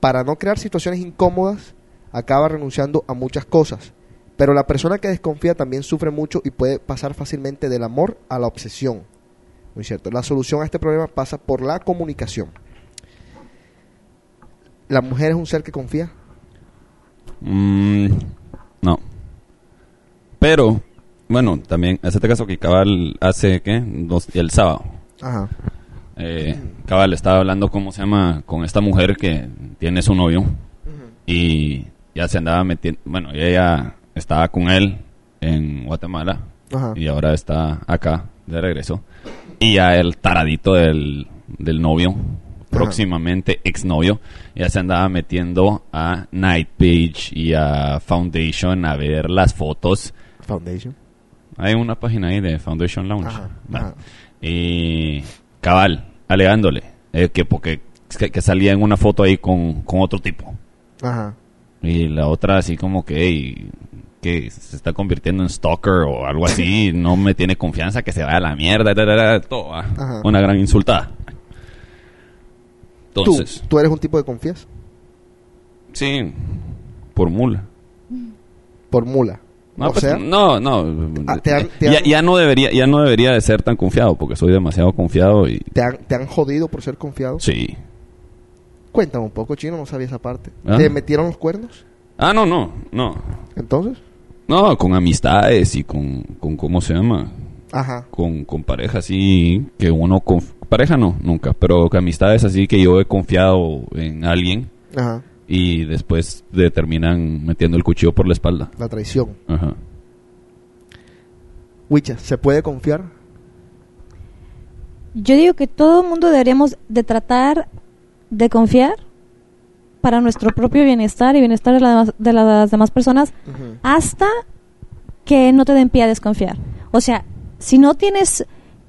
Para no crear situaciones incómodas, acaba renunciando a muchas cosas. Pero la persona que desconfía también sufre mucho y puede pasar fácilmente del amor a la obsesión. Muy cierto. La solución a este problema pasa por la comunicación. ¿La mujer es un ser que confía? Mm, no. Pero, bueno, también, hacete caso que Cabal hace, ¿qué? Dos- el sábado. Ajá. Eh, Cabal estaba hablando, ¿cómo se llama? Con esta mujer que tiene su novio. Y ya se andaba metiendo, bueno, ella estaba con él en Guatemala. Ajá. Y ahora está acá, de regreso. Y ya el taradito del, del novio, próximamente exnovio, ya se andaba metiendo a Nightpage y a Foundation a ver las fotos. Foundation. Hay una página ahí de Foundation Lounge. Ajá, Va. ajá. Y cabal, alegándole eh, que porque que, que salía en una foto ahí con, con otro tipo. Ajá. Y la otra así como que, "Ey, que se está convirtiendo en stalker o algo así, [LAUGHS] no me tiene confianza, que se vaya a la mierda, da, da, da, todo, ah. Ajá. una gran insultada. Entonces, ¿Tú, ¿Tú eres un tipo de confías? Sí, por mula. Por mula. No, o pues, sea, no, no. Ah, te han- te ya, ya no debería, ya no debería de ser tan confiado porque soy demasiado confiado y ¿te han, te han jodido por ser confiado. sí. Cuéntame un poco, chino, no sabía esa parte. Ah. ¿Te metieron los cuernos? Ah, no, no, no. Entonces, No, con amistades y con, con ¿cómo se llama? ajá. Con, con parejas así que uno... conf- pareja no, nunca, pero con amistades así que yo he confiado en alguien Ajá. Y después de terminan metiendo el cuchillo por la espalda. La traición. Ajá. Wicha, ¿se puede confiar? Yo digo que todo el mundo deberíamos de tratar de confiar para nuestro propio bienestar y bienestar de, la- de las demás personas hasta que no te den pie a desconfiar. O sea, si no tienes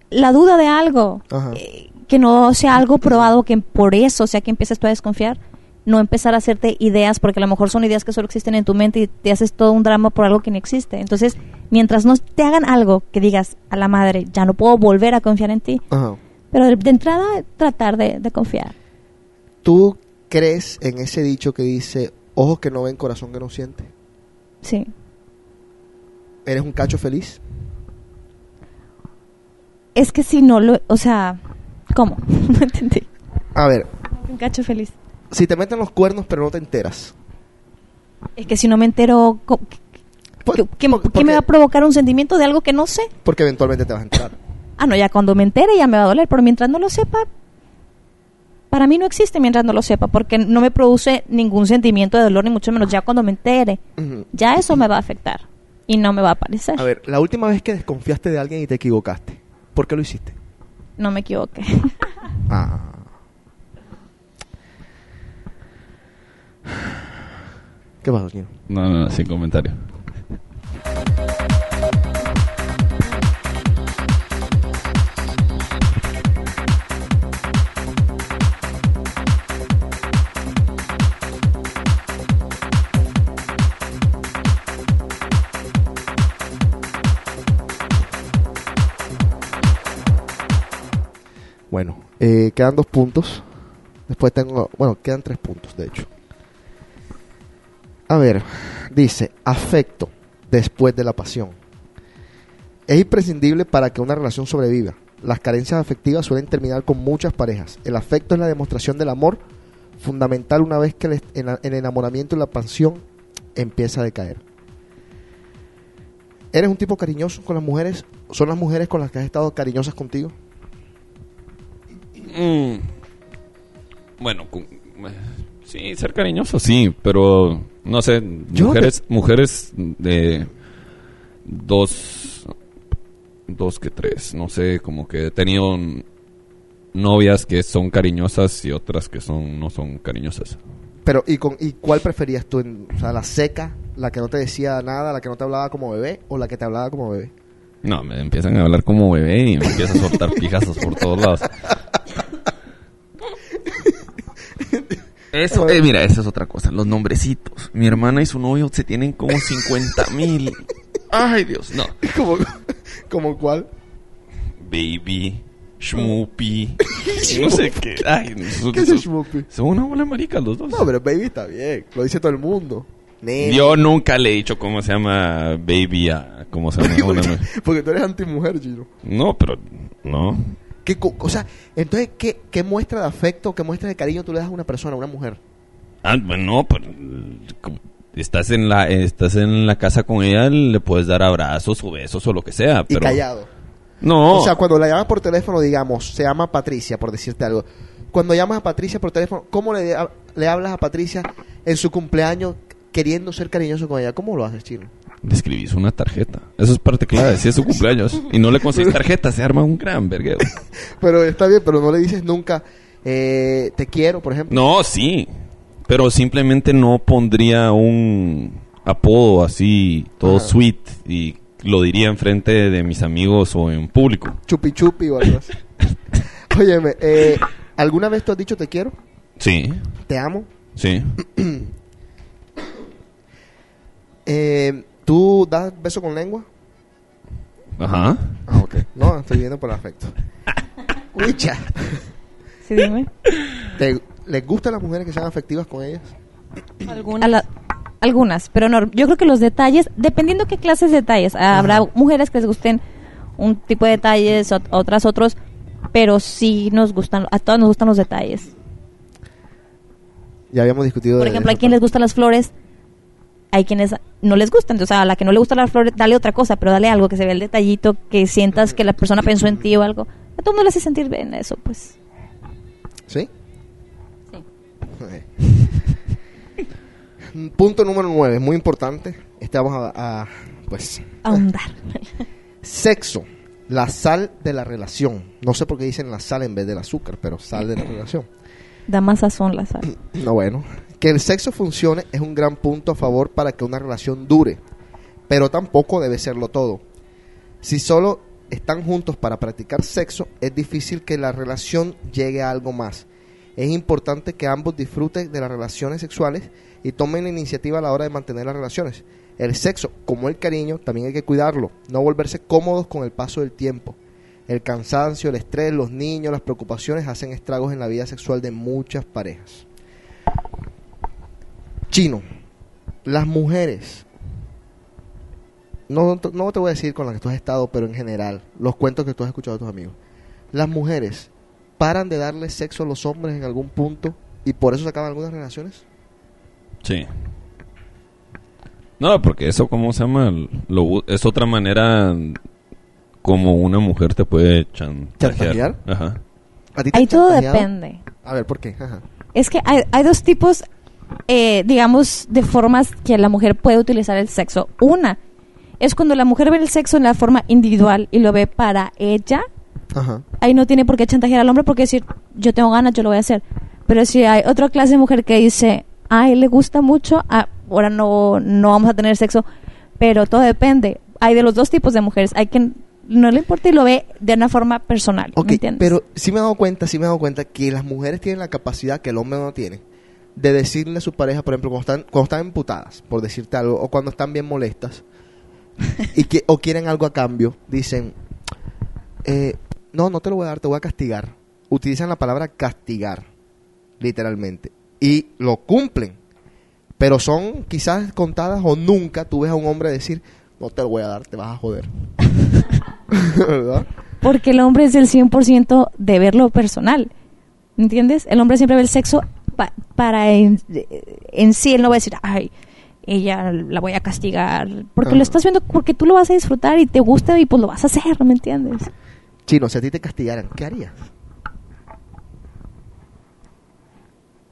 la duda de algo, eh, que no sea algo probado, que por eso, sea, que empieces tú a desconfiar, no empezar a hacerte ideas, porque a lo mejor son ideas que solo existen en tu mente y te haces todo un drama por algo que no existe. Entonces, mientras no te hagan algo que digas a la madre, ya no puedo volver a confiar en ti, Ajá. pero de, de entrada tratar de, de confiar. ¿Tú crees en ese dicho que dice, ojos que no ven, corazón que no siente? Sí. ¿Eres un cacho feliz? Es que si no lo, o sea, ¿cómo? [LAUGHS] no entendí. A ver, Un cacho feliz. Si te meten los cuernos pero no te enteras. Es que si no me entero, co- ¿qué, Por- qué- qué- por- qué porque- me va a provocar un sentimiento de algo que no sé? Porque eventualmente te vas a enterar. [LAUGHS] Ah, no, ya cuando me entere ya me va a doler, pero mientras no lo sepa, para mí no existe mientras no lo sepa, porque no me produce ningún sentimiento de dolor, ni mucho menos ya cuando me entere. Ujú. Ya eso me va a afectar y no me va a aparecer. A ver, la última vez que desconfiaste de alguien y te equivocaste, ¿por qué lo hiciste? No me equivoqué. [LAUGHS] Ah. ¿Qué pasó, señor? No, no, no, sin comentario. Bueno, eh, quedan dos puntos. Después tengo, bueno, quedan tres puntos, de hecho. A ver, dice, afecto después de la pasión. Es imprescindible para que una relación sobreviva. Las carencias afectivas suelen terminar con muchas parejas. El afecto es la demostración del amor, fundamental una vez que el, enamoramiento y la pasión empieza a decaer. ¿Eres un tipo cariñoso con las mujeres? ¿Son las mujeres con las que has estado cariñosas contigo? Mm. Bueno, sí, ser cariñoso, sí, pero no sé, Yo mujeres, mujeres de dos, dos que tres, no sé, como que he tenido novias que son cariñosas y otras que son no son cariñosas. Pero, ¿y, con, ¿y cuál preferías tú? En- o sea, la seca, la que no te decía nada, la que no te hablaba como bebé o la que te hablaba como bebé? No, me empiezan a hablar como bebé y me empiezan a soltar [LAUGHS] pijazos por todos lados. Eso, eh, mira, esa es otra cosa, los nombrecitos. Mi hermana y su novio se tienen como 50 mil. Ay, Dios, no. [LAUGHS] ¿Como, como cuál? Baby, Schmoopy, [LAUGHS] no sé qué. Ay, son, ¿Qué es Shmoopy? son una bola de maricas los dos. No, pero baby está bien, lo dice todo el mundo. Yo nunca le he dicho cómo se llama Baby a... ¿Cómo se llama? [LAUGHS] una mujer. Porque tú eres antimujer, Gino. No, pero... No. ¿Qué, o sea, entonces, ¿qué, ¿qué muestra de afecto, qué muestra de cariño tú le das a una persona, a una mujer? Ah, bueno, no, pero como estás en la estás en la casa con ella, le puedes dar abrazos o besos o lo que sea, Y pero callado. no. O sea, cuando la llamas por teléfono, digamos, se llama Patricia, por decirte algo. Cuando llamas a Patricia por teléfono, ¿cómo le, le hablas a Patricia en su cumpleaños queriendo ser cariñoso con ella? ¿Cómo lo haces, Chino? Le escribís una tarjeta. Eso es parte clave, si es su cumpleaños y no le conseguís tarjeta, se arma un gran verguero. [LAUGHS] Pero está bien, pero no le dices nunca, eh, te quiero, por ejemplo. No, sí, pero simplemente no pondría un apodo así todo Ajá. sweet y lo diría enfrente de mis amigos o en público. Chupi chupi o algo así. [LAUGHS] Óyeme, eh, ¿alguna vez tú has dicho te quiero? Sí, ¿Te amo? sí. [CLEARS THROAT] Eh, ¿Tú das beso con lengua? Ajá. Ah, ok. No, estoy viendo por afecto. [LAUGHS] Wicha. [LAUGHS] Sí, dime. ¿Te, ¿Les gustan las mujeres que sean afectivas con ellas? Algunas. a la- algunas, pero no, yo creo que los detalles, dependiendo qué clases de detalles, habrá mujeres que les gusten un tipo de detalles, ot- otras otros, pero sí nos gustan, a todas nos gustan los detalles. Ya habíamos discutido Por de ejemplo, a esa quien les gustan las flores, hay quienes no les gustan, o sea, a la que no le gustan las flores, dale otra cosa, pero dale algo que se vea el detallito, que sientas que la persona pensó en ti o algo. A todo el mundo le hace sentir bien eso, pues. ¿Sí? Sí. [LAUGHS] Punto número 9, muy importante. Este vamos a, a, pues Ahondar. [LAUGHS] sexo, la sal de la relación. No sé por qué dicen la sal en vez del azúcar, pero sal de la relación. da más sazón la sal. [CLEARS THROAT] No, bueno. Que el sexo funcione es un gran punto a favor para que una relación dure, pero tampoco debe serlo todo. Si solo están juntos para practicar sexo, es difícil que la relación llegue a algo más. Es importante que ambos disfruten de las relaciones sexuales y tomen la iniciativa a la hora de mantener las relaciones. El sexo, como el cariño, también hay que cuidarlo, no volverse cómodos con el paso del tiempo. El cansancio, el estrés, los niños, las preocupaciones hacen estragos en la vida sexual de muchas parejas. Chino, las mujeres, no, no te voy a decir con las que tú has estado, pero en general, los cuentos que tú has escuchado de tus amigos, las mujeres paran de darle sexo a los hombres en algún punto y por eso se acaban algunas relaciones. Sí. No, porque eso, ¿cómo se llama? Lo es otra manera como una mujer te puede chantajear. ¿Chantajear? Ajá. ¿A ti te Ahí todo depende. A ver, ¿por qué? Ajá. Es que hay, hay dos tipos, eh, digamos, de formas que la mujer puede utilizar el sexo. Una es cuando la mujer ve el sexo en la forma individual y lo ve para ella. Ajá. Ahí no tiene por qué chantajear al hombre porque decir, yo tengo ganas, yo lo voy a hacer. Pero si hay otra clase de mujer que dice, a él le gusta mucho, ah, ahora no, no vamos a tener sexo. Pero todo depende. Hay de los dos tipos de mujeres. Hay quien no le importa y lo ve de una forma personal. Ok, ¿me entiendes? pero sí me he dado cuenta, sí me he dado cuenta que las mujeres tienen la capacidad que el hombre no tiene de decirle a su pareja, por ejemplo, cuando están, cuando están emputadas, por decirte algo, o cuando están bien molestas, [LAUGHS] y que, o quieren algo a cambio, dicen, eh, no, no te lo voy a dar, te voy a castigar. Utilizan la palabra castigar, literalmente, y lo cumplen. Pero son quizás contadas o nunca tú ves a un hombre decir, no te lo voy a dar, te vas a joder. [LAUGHS] ¿Verdad? Porque el hombre es el 100% de verlo personal. ¿Entiendes? El hombre siempre ve el sexo pa- para en, en sí. Él no va a decir, ay, ella la voy a castigar. Porque lo estás viendo, porque tú lo vas a disfrutar y te gusta y pues lo vas a hacer, ¿me entiendes? Chino, si a ti te castigaran, ¿qué harías?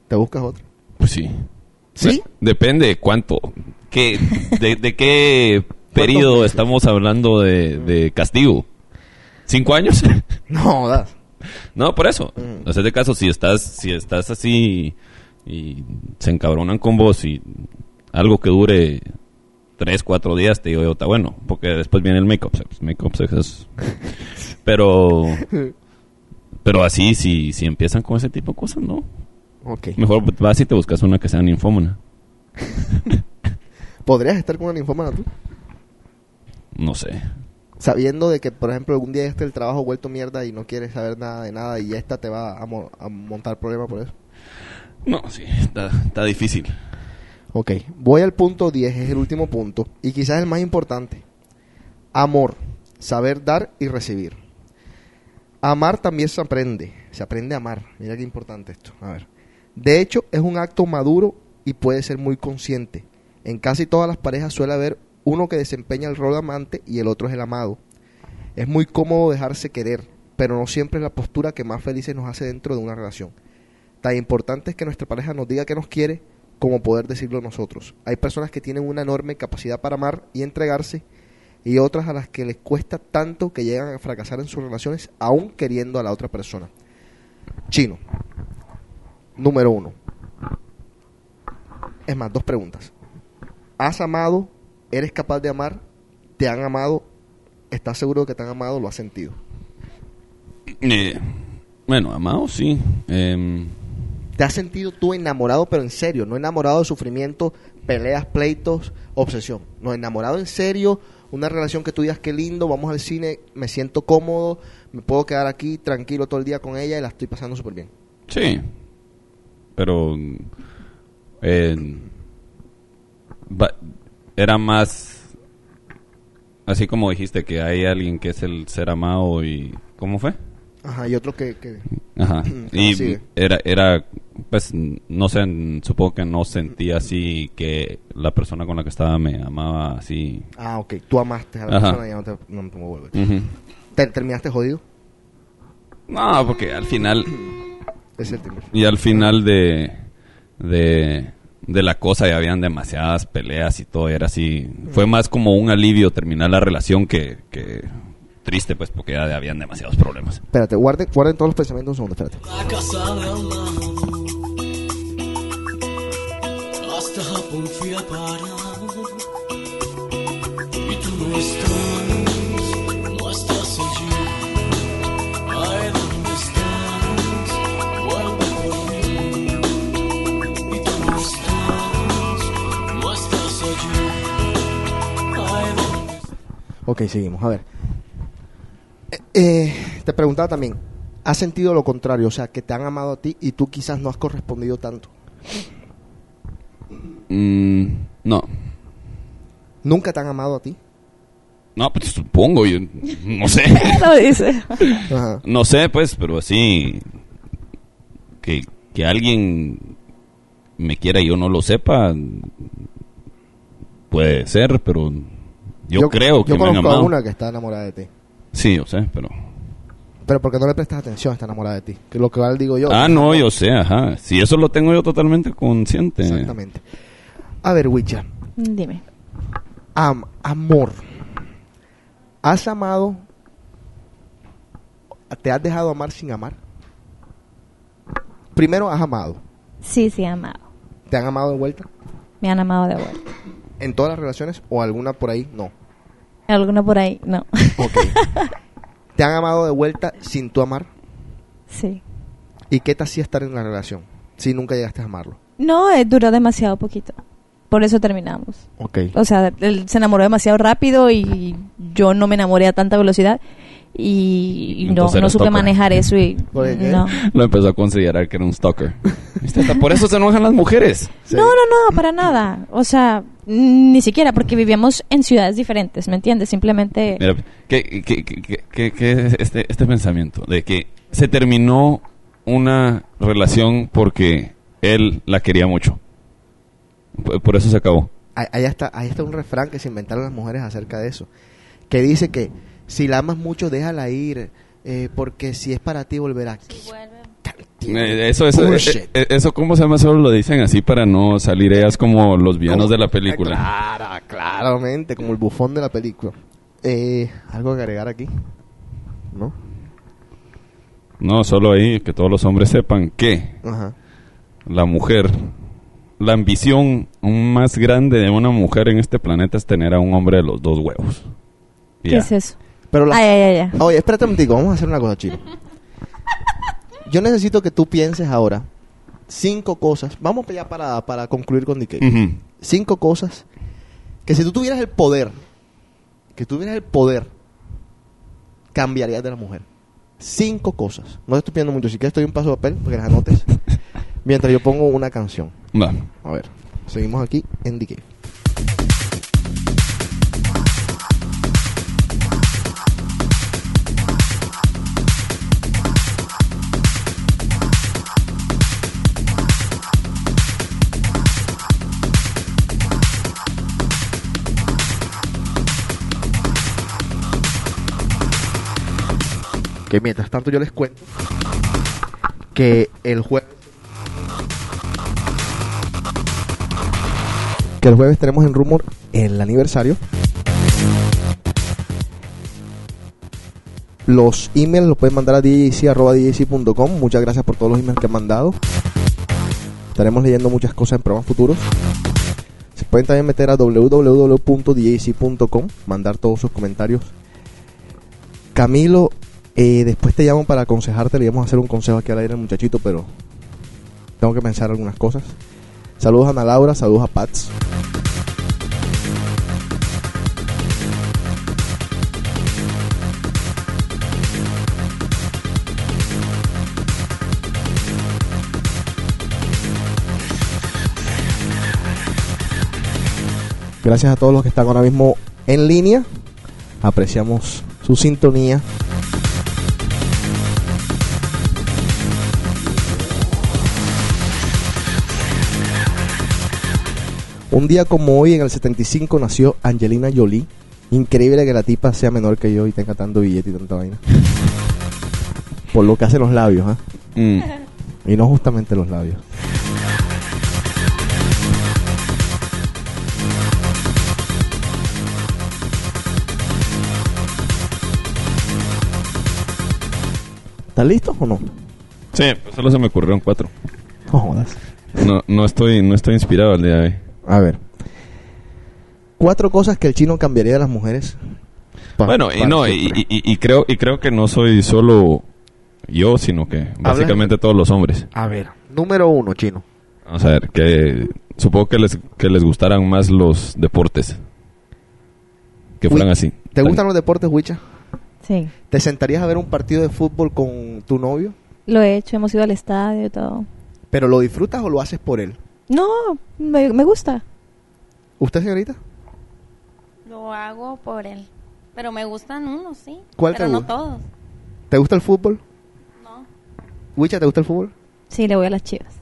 ¿Te buscas otro? Pues sí. ¿Sí? Depende de cuánto. ¿Qué, de, de qué [LAUGHS] periodo estamos hablando de, de castigo? ¿Cinco años? [LAUGHS] No, das. No, por eso. Mm. No de caso, si estás, si estás así y se encabronan con vos y algo que dure tres, cuatro días, te digo, yo, está bueno, porque después viene el make-up sex. Make-up sex es... [LAUGHS] Pero... Pero así, si, si empiezan con ese tipo de cosas, no. Ok. Mejor vas y te buscas una que sea ninfómana. [LAUGHS] ¿Podrías estar con una ninfómana tú? No sé. Sabiendo de que, por ejemplo, algún día este el trabajo vuelto mierda y no quieres saber nada de nada y esta te va a, mo- a montar problema por eso. No, sí, está, está difícil. Ok, voy al punto 10, es el último punto y quizás el más importante. Amor, saber dar y recibir. Amar también se aprende, se aprende a amar. Mira qué importante esto. A ver. De hecho, es un acto maduro y puede ser muy consciente. En casi todas las parejas suele haber uno que desempeña el rol de amante y el otro es el amado. Es muy cómodo dejarse querer, pero no siempre es la postura que más felices nos hace dentro de una relación. Tan importante es que nuestra pareja nos diga que nos quiere como poder decirlo nosotros. Hay personas que tienen una enorme capacidad para amar y entregarse y otras a las que les cuesta tanto que llegan a fracasar en sus relaciones aún queriendo a la otra persona. Chino. Número uno. Es más, dos preguntas. ¿Has amado? ¿Eres capaz de amar? ¿Te han amado? ¿Estás seguro de que te han amado? ¿Lo has sentido? Eh, bueno, amado, sí. Em, ¿Te has sentido tú enamorado, pero en serio? No enamorado de sufrimiento, peleas, pleitos, obsesión. No, enamorado en serio, una relación que tú digas que lindo, vamos al cine, me siento cómodo, me puedo quedar aquí tranquilo todo el día con ella y la estoy pasando súper bien. sí. Pero eh, era más así como dijiste que hay alguien que es el ser amado y ¿cómo fue? Ajá, y otro que... que Ajá. [CLEARS THROAT] ¿Cómo Y sigue? era, era, pues, no sé, supongo que no sentía así que la persona con la que estaba me amaba así. ah, ok. Tú amaste a la Ajá. persona y ya no te, no te vuelves. Ujú. ¿Te- ¿Terminaste jodido? No, porque al final, [CLEARS THROAT] es el tema. y al final de, de, de la cosa ya habían demasiadas peleas y todo, era así. Fue más como un alivio terminar la relación que, que triste, pues, porque ya habían demasiados problemas. Espérate, guarden, guarden todos los pensamientos un segundo, espérate. Ok, seguimos. A ver. Eh, eh, te preguntaba también, ¿has sentido lo contrario? O sea, que te han amado a ti y tú quizás no has correspondido tanto. Mm, no. ¿Nunca te han amado a ti? No, pues supongo, yo no sé. [LAUGHS] Lo dice. Ajá. No sé, pues, pero así que, que alguien me quiera y yo no lo sepa, puede ser, pero yo, creo que Yo me han conozco a amado. una que está enamorada de ti. Sí, yo sé, pero... Pero porque no le prestas atención, está enamorada de ti. Que es lo que igual digo yo. Ah, no, yo sé, ajá. Si eso lo tengo yo totalmente consciente. Exactamente. A ver, Wicha. Dime. Am- amor. ¿Has amado? ¿Te has dejado amar sin amar? Primero has amado. Sí, sí, amado. ¿Te han amado de vuelta? Me han amado de vuelta. ¿En todas las relaciones o alguna por ahí? No. ¿Alguna por ahí? No. Ok. [LAUGHS] ¿Te han amado de vuelta sin tú amar? sí. ¿Y qué te hacía estar en la relación si nunca llegaste a amarlo? No, eh, duró demasiado poquito. Por eso terminamos. Ok. O sea, él se enamoró demasiado rápido y yo no me enamoré a tanta velocidad y no, no supe manejar eso y [LAUGHS] no. Lo empezó a considerar que era un stalker. ¿Viste? Hasta por eso se enojan las mujeres. Sí. No, no, no, para nada. O sea, ni siquiera porque vivíamos en ciudades diferentes, ¿me entiendes? Simplemente Mira, ¿qué, qué, qué, qué- es este, este pensamiento? De que se terminó una relación porque él la quería mucho. Por, eso se acabó. Ahí está, ahí está un refrán que se inventaron las mujeres acerca de eso. Que dice que si la amas mucho, déjala ir. eh, porque si es para ti, volverá. Eh, Eso, eso, Bullshit. eh, eso, ¿cómo se llama? Solo lo dicen así para no salir ellas como los villanos de la película. Claro, claramente, como el bufón de la película. Eh, ¿Algo que agregar aquí? ¿No? No, solo ahí que todos los hombres sepan que Ajá. la mujer, la ambición más grande de una mujer en este planeta es tener a un hombre de los dos huevos. ¿qué es eso? Pero la... Ay, ay, ay, ay. Oye, espérate un momentico, vamos a hacer una cosa, chino. [LAUGHS] Yo necesito que tú pienses ahora cinco cosas. Vamos ya para, para concluir con DK. Ujú. Cinco cosas que si tú tuvieras el poder, que tuvieras el poder, cambiarías de la mujer. Cinco cosas. No te estoy pidiendo mucho. Si quieres, estoy un paso de papel para que las anotes. [LAUGHS] mientras yo pongo una canción. Va. A ver, seguimos aquí en DK. Que mientras tanto yo les cuento que el jueves que el jueves tenemos en Rumor el aniversario. Los emails los pueden mandar a djc.com. Muchas gracias por todos los emails que han mandado. Estaremos leyendo muchas cosas en programas futuros. Se pueden también meter a www.djc.com, mandar todos sus comentarios. Camilo, eh, después te llamo para aconsejarte. Le íbamos a hacer un consejo aquí al aire al muchachito, pero tengo que pensar algunas cosas. Saludos a Ana Laura, saludos a Pats. Gracias a todos los que están ahora mismo en línea. Apreciamos su sintonía. Un día como hoy, en el 75, nació Angelina Jolie. Increíble que la tipa sea menor que yo y tenga tanto billete y tanta vaina. Por lo que hace los labios, ¿ah? Mm. Y no justamente los labios. ¿Estás listo o no? Sí, solo se me ocurrieron cuatro. No jodas. No, no estoy, no estoy inspirado al día de hoy. A ver. Cuatro cosas que el chino cambiaría de las mujeres. Pa- bueno, y no, y, y- y- creo, y creo que no soy solo yo, sino que básicamente todos los hombres. A ver. Número uno, chino. Vamos a ver, que supongo que les, que les gustaran más los deportes. Que fueran Uy, así. ¿Te Tan- gustan los deportes, Wicha? Sí, ¿Te sentarías a ver un partido de fútbol con tu novio? lo he hecho, hemos ido al estadio y todo. ¿Pero lo disfrutas o lo haces por él? No, me, me gusta. ¿Usted, señorita? Lo hago por él. Pero me gustan unos, sí. ¿Cuál pero te no todos. ¿Te gusta el fútbol? No. Wicha, ¿te gusta el fútbol? Sí, le voy a las chivas.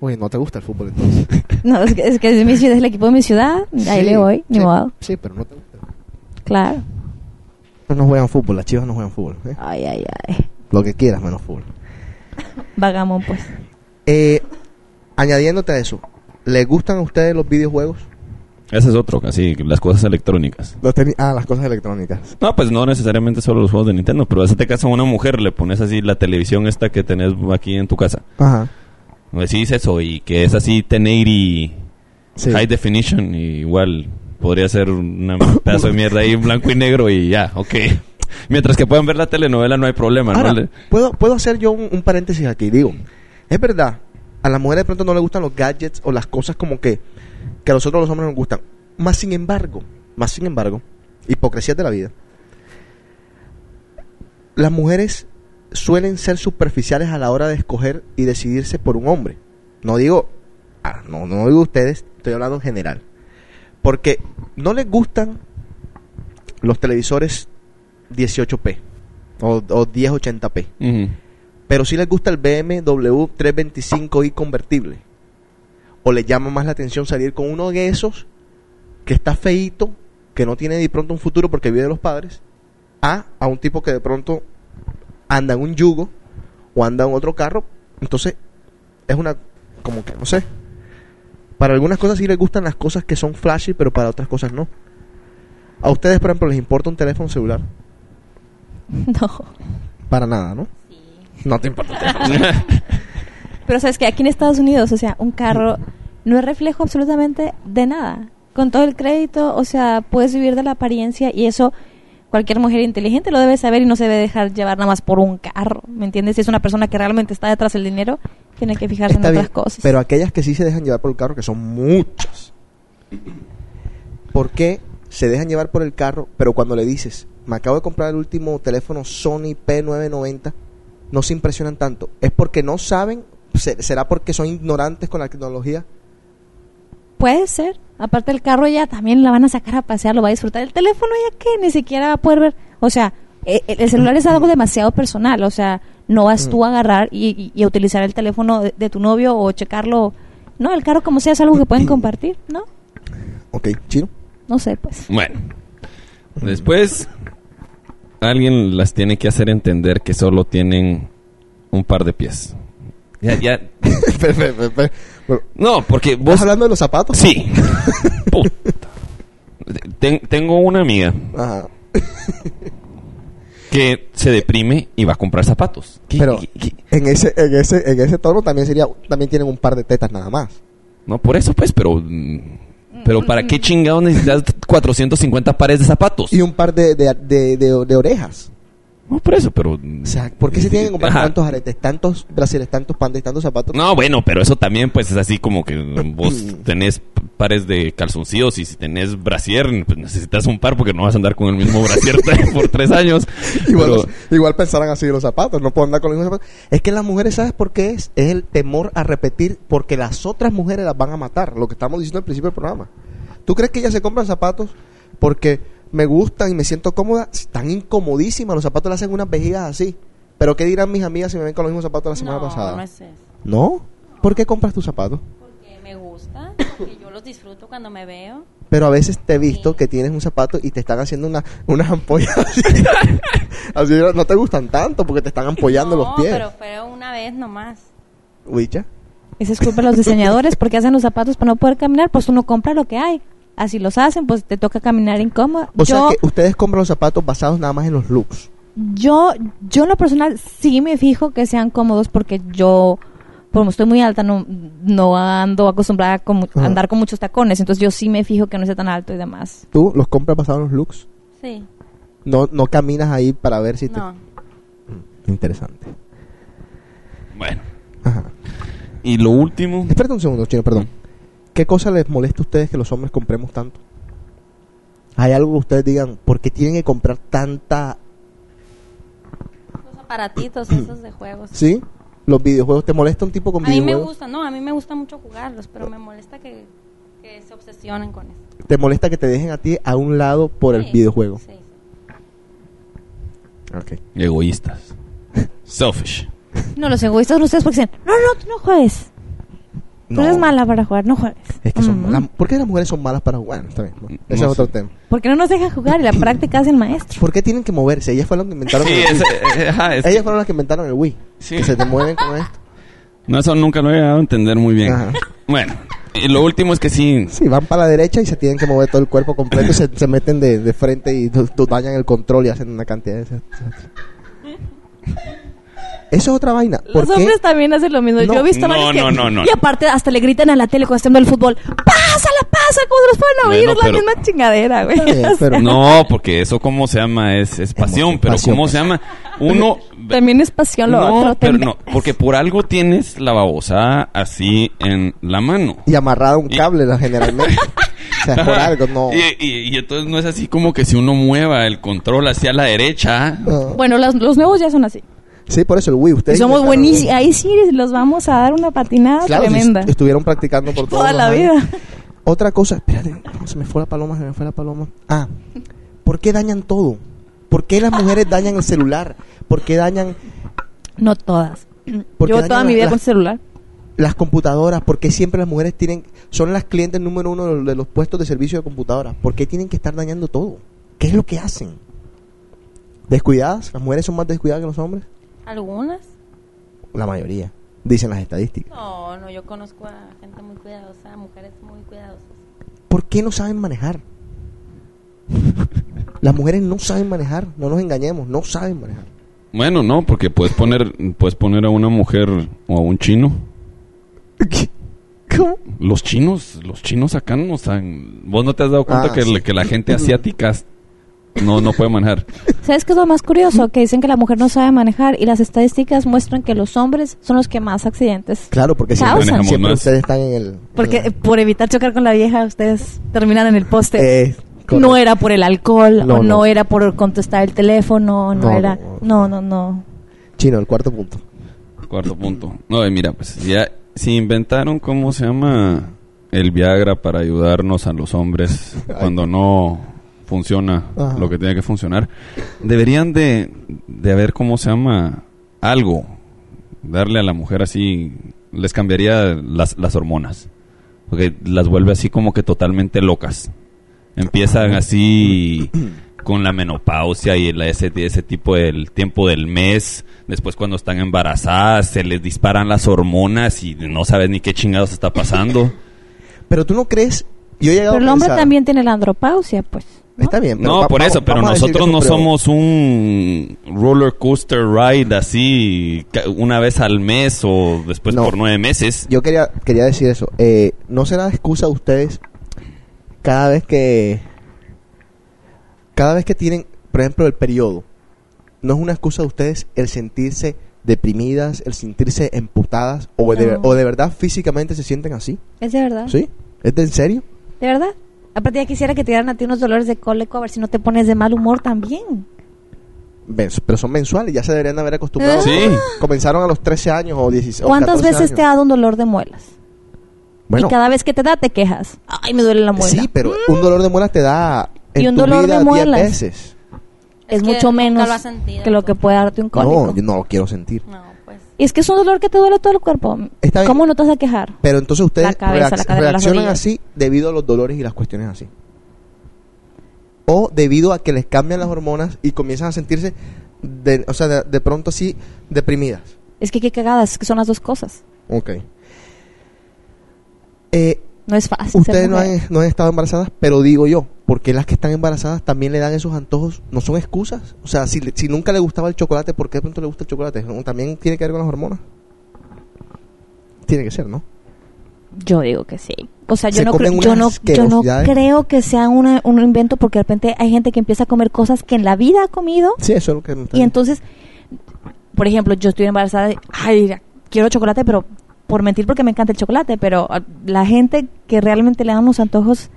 Uy, no te gusta el fútbol entonces. [LAUGHS] No, es que es, que es, mi ciudad, es el equipo de mi ciudad. Ahí le voy, ni sí, modo. Sí, pero no te gusta. Claro. No juegan fútbol, las chivas no juegan fútbol. ¿eh? Ay, ay, ay. Lo que quieras menos fútbol. Vagamón, pues. Eh, añadiéndote a eso, ¿les gustan a ustedes los videojuegos? Ese es otro, así, las cosas electrónicas. Los ah, las cosas electrónicas. No, pues no necesariamente solo los juegos de Nintendo, pero si te casa a una mujer, le pones así la televisión esta que tenés aquí en tu casa. Ajá. Decís eso y que es así 1080 Sí. high definition, y igual podría ser un [COUGHS] pedazo de mierda ahí en blanco y negro y ya, ok. [LAUGHS] Mientras que puedan ver la telenovela no hay problema, Ahora, ¿no? ¿puedo, puedo hacer yo un, un paréntesis aquí. Digo, es verdad, a las mujeres de pronto no les gustan los gadgets o las cosas como que, que a nosotros los hombres nos gustan. Más sin embargo, más sin embargo, hipocresías de la vida. Las mujeres suelen ser superficiales a la hora de escoger y decidirse por un hombre. No digo, ah, no, no digo ustedes, estoy hablando en general. Porque no les gustan los televisores 18p o, o 1080p. Ujú. Pero sí les gusta el BMW 325i convertible. O le llama más la atención salir con uno de esos que está feito, que no tiene de pronto un futuro porque vive de los padres, a, a un tipo que de pronto anda en un yugo o anda en otro carro. Entonces, es una, como que, no sé. Para algunas cosas sí les gustan las cosas que son flashy, pero para otras cosas no. A ustedes, por ejemplo, les importa un teléfono celular. [LAUGHS] No. Para nada, ¿no? No te importa. teléfono. [LAUGHS] Pero sabes que aquí en Estados Unidos, o sea, un carro no es reflejo absolutamente de nada. Con todo el crédito, o sea, puedes vivir de la apariencia y eso cualquier mujer inteligente lo debe saber y no se debe dejar llevar nada más por un carro. ¿Me entiendes? Si es una persona que realmente está detrás del dinero, tiene que fijarse Está en bien, otras cosas. Pero aquellas que sí se dejan llevar por el carro, que son muchas. ¿Por qué se dejan llevar por el carro, pero cuando le dices, me acabo de comprar el último teléfono Sony P990, no se impresionan tanto? ¿Es porque no saben? Se- ¿Será porque son ignorantes con la tecnología? Puede ser. Aparte el carro ya también la van a sacar a pasear, lo va a disfrutar. El teléfono ya que ni siquiera va a poder ver. O sea, e- el, el celular es algo demasiado personal. O sea, no vas tú a agarrar y, y- y a utilizar el teléfono de, de tu novio o checarlo. No, el carro como sea es algo que pueden compartir, ¿no? Ok, chino. No sé, pues. Bueno, después alguien las tiene que hacer entender que solo tienen un par de pies. Ya, ya. [LAUGHS] [LAUGHS] No, porque ¿Vos vos. hablando de los zapatos? Sí. [LAUGHS] Puta. Ten- tengo una amiga Ajá. que se deprime y va a comprar zapatos. ¿Qué- Pero qué- qué? en ese, en ese, en ese tono también sería, también tienen un par de tetas nada más. No, por eso pues, pero... Pero ¿para qué [LAUGHS] chingados necesitas 450 pares de zapatos? Y un par de, de, de, de- de orejas. No, por eso, pero... mm, O sea, ¿por qué se tienen que comprar Ajá. tantos aretes, tantos brasiles, tantos pandes, tantos zapatos? No, bueno, pero eso también pues es así como que vos [LAUGHS] tenés pares de calzoncillos y si tenés brasier, pues necesitas un par porque no vas a andar con el mismo brasier [LAUGHS] por tres años. [LAUGHS] Igual, Pero- los- igual pensarán así de los zapatos, no puedo andar con los mismos zapatos. Es que las mujeres, ¿sabes por qué es? Es el temor a repetir porque las otras mujeres las van a matar, lo que estamos diciendo al principio del programa. ¿Tú crees que ellas se compran zapatos porque me gustan y me siento cómoda? Están incomodísimas. Los zapatos le hacen unas vejigas así. Pero ¿qué dirán mis amigas si me ven con los mismos zapatos la semana no, pasada? no es eso. ¿No? ¿Por qué compras tus zapatos? Porque me gusta, porque yo los disfruto cuando me veo. Pero a veces te he visto Sí. que tienes un zapato y te están haciendo una, unas ampollas así. [LAUGHS] Así no te gustan tanto porque te están ampollando no, los pies. pero fue una vez nomás. Wicha. Ese es culpa de los diseñadores porque hacen los zapatos para no poder caminar, pues uno compra lo que hay. Así los hacen, pues te toca caminar incómodo. O sea yo, que ustedes compran los zapatos basados nada más en los looks. yo, yo en lo personal sí me fijo que sean cómodos porque yo, como estoy muy alta, no, no ando acostumbrada a andar con muchos tacones, entonces yo sí me fijo que no sea tan alto y demás. ¿Tú los compras basados en los looks? Sí. No, no caminas ahí para ver si te... No. Interesante. Bueno. Ajá. Y lo último, Espérate un segundo, chino, perdón. ¿Qué cosa les molesta a ustedes que los hombres compremos tanto? ¿Hay algo que ustedes digan, ¿por qué tienen que comprar tanta... Los aparatitos esos de juegos. ¿Sí? Los videojuegos. ¿Te molesta un tipo con A mí me videojuegos? gusta, no, a mí me gusta mucho jugarlos, pero me molesta que, que se obsesionen con eso. ¿Te molesta que te dejen a ti a un lado por el videojuego? Sí, sí. Ok. egoístas. [LAUGHS] Selfish. No, los egoístas son ustedes porque dicen, no, no, tú no juegues. Tú No. eres mala para jugar, no juegues. Es que son Mm. malas. ¿Por qué las mujeres son malas para jugar? Está bien. ¿no? Ese No es otro tema. Porque no nos deja jugar y la práctica hace el maestro. ¿Por qué tienen que moverse? Ellas fueron las que inventaron Sí, el Wii. eh, ajá, Ellas fueron las que inventaron el Wii. Sí. Que se te mueven con esto. No, eso nunca lo he llegado a entender muy bien. Ajá. Bueno, y lo último es que sí, Sí, van para la derecha y se tienen que mover todo el cuerpo completo. y se, se meten de, de frente y tú- tú dañan el control y hacen una cantidad de... Eso es otra vaina. ¿Por Los qué? hombres también hacen lo mismo. No, Yo he visto no, varios que- no, no, no. Y aparte hasta le gritan a la tele cuando están viendo el fútbol. ¡Pásala, pasa! Como los pueden oír, Bueno, es la pero- misma chingadera, güey. Está bien, [LAUGHS] O sea, pero- No, porque eso cómo se llama es, es pasión, pero pasión, cómo se llama uno [LAUGHS] También es pasión lo no, otro. pero no, porque por algo tienes la babosa así en la mano. Y amarrado a un Y- cable la- generalmente. [LAUGHS] o sea, por algo, no. Y, y- y entonces no es así como que si uno mueva el control hacia la derecha. No. Bueno, los, los nuevos ya son así. Sí, por eso el Wii. Ustedes somos buenísimos. Ahí sí los vamos a dar una patinada Claro, tremenda. est- estuvieron practicando por Toda la años. vida. Otra cosa, espérate, no, se me fue la paloma, se me fue la paloma. Ah, ¿por qué dañan todo? ¿Por qué las mujeres dañan el celular? ¿Por qué dañan No todas. Dañan toda mi vida la- con celular. las computadoras? ¿Por qué siempre las mujeres tienen son las clientes número uno de los, de los puestos de servicio de computadoras? ¿Por qué tienen que estar dañando todo? ¿Qué es lo que hacen? ¿Descuidadas? ¿Las mujeres son más descuidadas que los hombres? ¿Algunas? La mayoría, dicen las estadísticas. No, no, yo conozco a gente muy cuidadosa, mujeres muy cuidadosas. ¿Por qué no saben manejar? Las mujeres no saben manejar, no nos engañemos, no saben manejar. Bueno, no, porque puedes poner puedes poner a una mujer o a un chino. ¿Cómo? Los chinos, los chinos acá no saben. ¿Vos no te has dado cuenta Ah, que, sí. que la gente asiática no no puede manejar? ¿Sabes qué es lo más curioso? Que dicen que la mujer no sabe manejar y las estadísticas muestran que los hombres son los que más accidentes. Claro, porque siempre, siempre más. ustedes están en el... Porque en por evitar chocar con la vieja, ustedes terminan en el poste. Eh, no era por el alcohol, No, o no, no. era por contestar el teléfono, no, No, era... no, No, no, no. Chino, el cuarto punto. Cuarto punto. No, y mira, pues ya si inventaron cómo se llama el Viagra para ayudarnos a los hombres [LAUGHS] cuando no funciona Ajá. lo que tiene que funcionar, deberían de, de haber cómo se llama algo, darle a la mujer así, les cambiaría las, las hormonas, porque las vuelve así como que totalmente locas. Empiezan así [COUGHS] con la menopausia y el, ese, ese tipo del tiempo del mes. Después cuando están embarazadas se les disparan las hormonas y no sabes ni qué chingados está pasando. [COUGHS] Pero tú no crees... Yo he llegado Pero el a hombre también tiene la andropausia, pues. ¿No? Está bien. pero No, por eso, pero nosotros no somos un roller coaster ride así ca- una vez al mes o después No. por nueve meses. Yo quería, quería decir eso. Eh, ¿No será excusa de ustedes cada vez que... Cada vez que tienen, por ejemplo, el periodo, ¿no es una excusa de ustedes el sentirse deprimidas, el sentirse emputadas o, de, o de verdad físicamente se sienten así? ¿Es de verdad? ¿Sí? ¿Es de en serio? ¿De verdad? Aparte ya quisiera que te dieran a ti unos dolores de cólico a ver si no te pones de mal humor también. Pero son mensuales, ya se deberían haber acostumbrado. Sí. Comenzaron a los 13 años o 16. o ¿Cuántas 14 veces años. te ha dado un dolor de muelas? Bueno. Y cada vez que te da, te quejas. Ay, me duele la muela. Sí, pero un dolor de muelas te da en Y un tu dolor de vida 10 muelas. veces. es Es que mucho menos lo has sentido, que lo que puede darte un cólico. No, yo no lo quiero sentir. No. Y es que es un dolor que te duele todo el cuerpo. Está bien. ¿Cómo no te vas a quejar? Pero entonces ustedes La cabeza, reacc- la cadera, las reaccionan así debido a los dolores y las cuestiones así. O debido a que les cambian las hormonas y comienzan a sentirse, de, o sea, de, de pronto así, deprimidas. Es que qué cagadas, es que son las dos cosas. Ok. Eh, No es fácil. ustedes no han, no han estado embarazadas, pero digo yo, porque las que están embarazadas también le dan esos antojos? ¿No son excusas? O sea, si, si nunca le gustaba el chocolate, ¿por qué de pronto le gusta el chocolate? ¿También tiene que ver con las hormonas? Tiene que ser, ¿no? Yo digo que sí. O sea, Se yo no, creo, yo, no, yo creo que sea una- un invento porque de repente hay gente que empieza a comer cosas que en la vida ha comido Sí, eso es lo que y entonces, por ejemplo, yo estoy embarazada y, ay, quiero chocolate, pero por mentir porque me encanta el chocolate, pero ah, la gente que realmente le dan unos antojos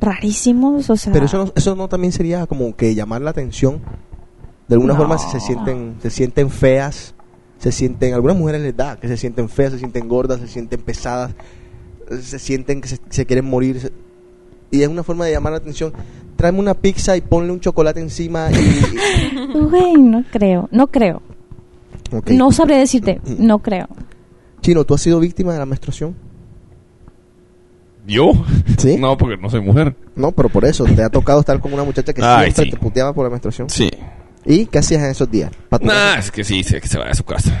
rarísimos, o sea... Pero eso no, eso no también sería como que llamar la atención. De alguna No. forma se, se sienten se sienten feas, se sienten algunas mujeres les da que se sienten feas, se sienten gordas, se sienten pesadas, se sienten que se, se quieren morir se- y es una forma de llamar la atención. Tráeme una pizza y ponle un chocolate encima y, [LAUGHS] Güey, no creo, no creo. No sabré decirte, no creo. Chino, ¿tú has sido víctima de la menstruación? ¿Yo? ¿Sí? [LAUGHS] No, porque no soy mujer. No, pero por eso te ha tocado estar con una muchacha que Ay, siempre sí. te puteaba por la menstruación. Sí. ¿Y qué hacías en esos días? Nah, es que sí, sí, que se vaya a su casa.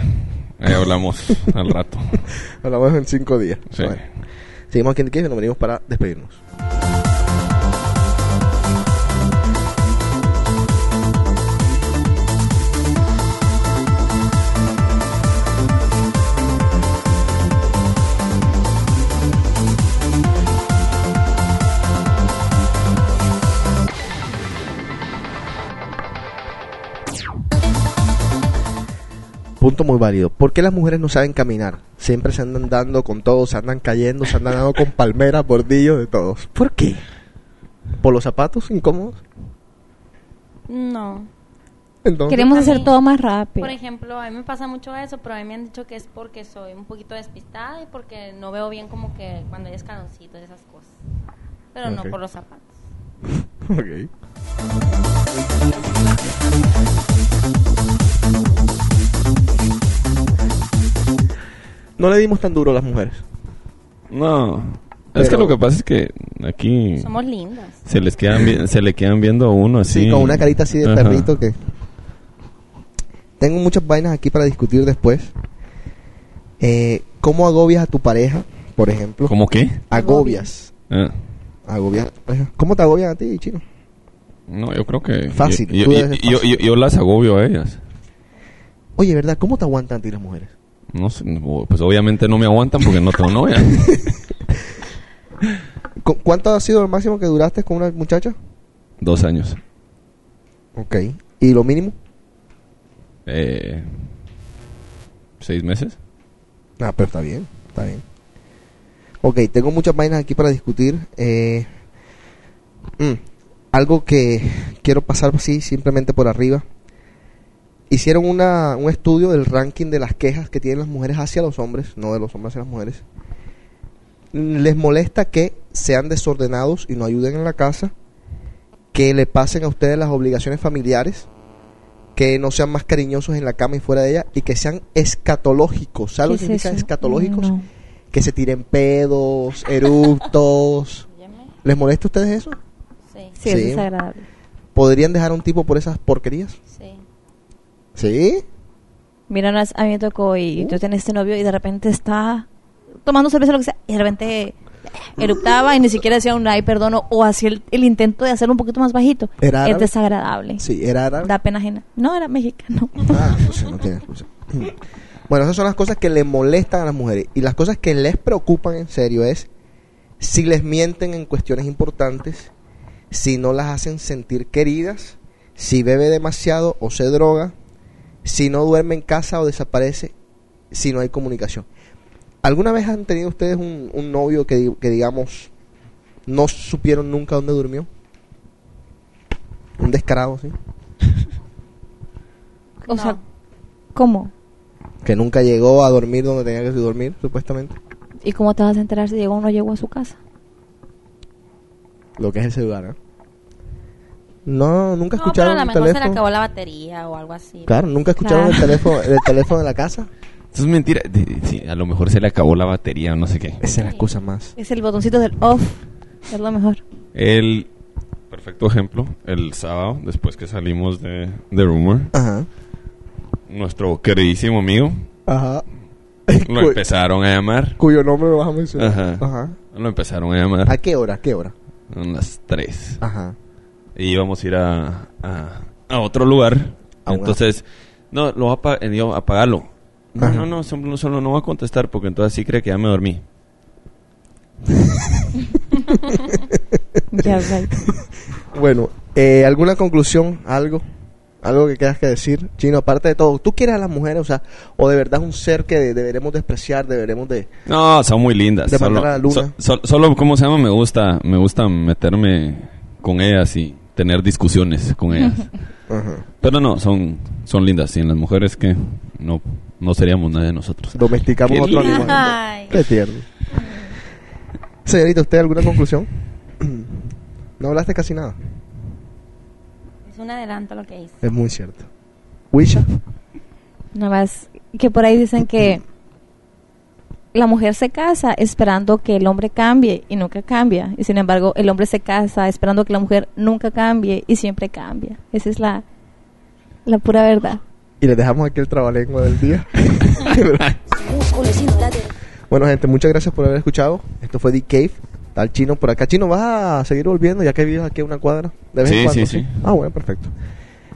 Ahí hablamos al rato. [LAUGHS] Hablamos en cinco días. Sí. Bueno. Seguimos aquí en Cave y nos venimos para despedirnos. Punto muy válido. ¿Por qué las mujeres no saben caminar? Siempre se andan dando con todo, se andan cayendo, se andan dando con palmeras, bordillos, de todos. ¿Por qué? ¿Por los zapatos incómodos? No. Entonces, Queremos hacer mí, todo más rápido. Por ejemplo, a mí me pasa mucho eso, pero a mí me han dicho que es porque soy un poquito despistada y porque no veo bien como que cuando hay escaloncitos y esas cosas. Pero no por los zapatos. [LAUGHS] Ok. No le dimos tan duro a las mujeres. No. Pero- Es que lo que pasa es que aquí Somos lindas. se les quedan vi- se le quedan viendo a uno así. Sí, con una carita así de Ajá. perrito que... Tengo muchas vainas aquí para discutir después. Eh, ¿Cómo agobias a tu pareja, por ejemplo? ¿Cómo qué? Agobias. Ah, Agobias a tu pareja. ¿Cómo te agobian a ti, chino? no, yo creo que Fácil, Yo, tú yo, debes ser yo- fácil. yo- yo las agobio a ellas. Oye, ¿verdad? ¿Cómo te aguantan a ti las mujeres? No sé, pues obviamente no me aguantan porque no tengo novia. [LAUGHS] ¿Cu- ¿Cuánto ha sido el máximo que duraste con una muchacha? Dos años. Ok. ¿Y lo mínimo? Eh, ¿Seis meses? Ah, pero está bien, está bien. Ok, tengo muchas vainas aquí para discutir. Eh, mm, algo que quiero pasar así simplemente por arriba. Hicieron una, un estudio del ranking de las quejas que tienen las mujeres hacia los hombres, no de los hombres hacia las mujeres. Les molesta que sean desordenados y no ayuden en la casa, que le pasen a ustedes las obligaciones familiares, que no sean más cariñosos en la cama y fuera de ella, y que sean escatológicos. ¿Sabes lo que ¿Qué es significa escatológicos? No. Que se tiren pedos, eruptos. Óyeme. ¿Les molesta a ustedes eso? Sí, Sí, Sí. es desagradable. ¿Podrían dejar a un tipo por esas porquerías? Sí. Mira, a mí me tocó y yo tenía este novio y de repente está tomando cerveza lo que sea y de repente eruptaba y ni siquiera decía un ay, perdón o, o hacía el, el intento de hacerlo un poquito más bajito. ¿Era es desagradable. Sí, era árabe. Da pena ajena. No, era mexicano. Ah, entonces no tiene excusa. Bueno, esas son las cosas que le molestan a las mujeres. Y las cosas que les preocupan en serio es si les mienten en cuestiones importantes, si no las hacen sentir queridas, si bebe demasiado o se droga, si no duerme en casa o desaparece, si no hay comunicación. ¿Alguna vez han tenido ustedes un, un novio que, di- que, digamos, no supieron nunca dónde durmió? Un descarado, ¿sí? O No. sea, ¿cómo? Que nunca llegó a dormir donde tenía que dormir, supuestamente. ¿Y cómo te vas a enterar si llegó o no llegó a su casa? Lo que es ese lugar, ¿eh? No, nunca No, pero escucharon a lo el mejor se le teléfono. acabó la batería o algo así. Claro, nunca escucharon Claro. el teléfono, el teléfono de la casa. [LAUGHS] Eso es mentira. De- de- sí, a lo mejor se le acabó la batería o no sé qué. Esa es la excusa más. Es el botoncito del off. Es lo mejor. El perfecto ejemplo, el sábado, después que salimos de, de Rumor, Ajá. nuestro queridísimo amigo Ajá. lo empezaron a llamar. Cuyo nombre lo vas a mencionar. Ajá. Ajá. Lo empezaron a llamar ¿A qué hora? ¿A qué hora? a las 3. Ajá. Y íbamos a ir a, a, a otro lugar. Entonces, no, lo va a, apa- eh, digo, apagarlo. No, no, no, solo, solo no va a contestar porque entonces sí cree que ya me dormí. [LAUGHS] Ya. Bueno, eh, ¿alguna conclusión? ¿Algo? ¿Algo que quieras que decir? Chino, aparte de todo, ¿tú quieres a las mujeres? O sea, ¿o de verdad es un ser que de- deberemos despreciar, deberemos de... No, son muy lindas. De Solo, a la luna. so- so- solo, ¿cómo se llama? Me gusta, me gusta meterme con ellas y tener discusiones con ellas. [LAUGHS] Ajá. Pero no, son, son lindas. Sin las mujeres que no, no seríamos nadie de nosotros. Domesticamos Qué otro lindo. animal. Ay. Qué tierno. Señorita, ¿usted alguna conclusión? [CLEARS THROAT] No hablaste casi nada. Es un adelanto lo que hice. Es muy cierto. Wisha, Nada más que por ahí dicen que la mujer se casa esperando que el hombre cambie y nunca cambia. Y sin embargo, el hombre se casa esperando que la mujer nunca cambie y siempre cambia. Esa es la, la pura verdad. y les dejamos aquí el trabalengua del día. [LAUGHS] bueno, gente, muchas gracias por haber escuchado. Esto fue The Cave. Está el chino por acá. Chino, ¿vas a seguir volviendo ya que vives aquí a una cuadra? De vez en Sí, cuando, sí, sí. Ah, bueno, perfecto.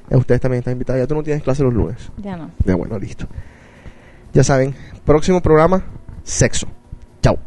Eh, Ustedes también están invitados. Ya tú no tienes clase los lunes. Ya no. Ya, bueno, listo. Ya saben, próximo programa, sexo. Chao.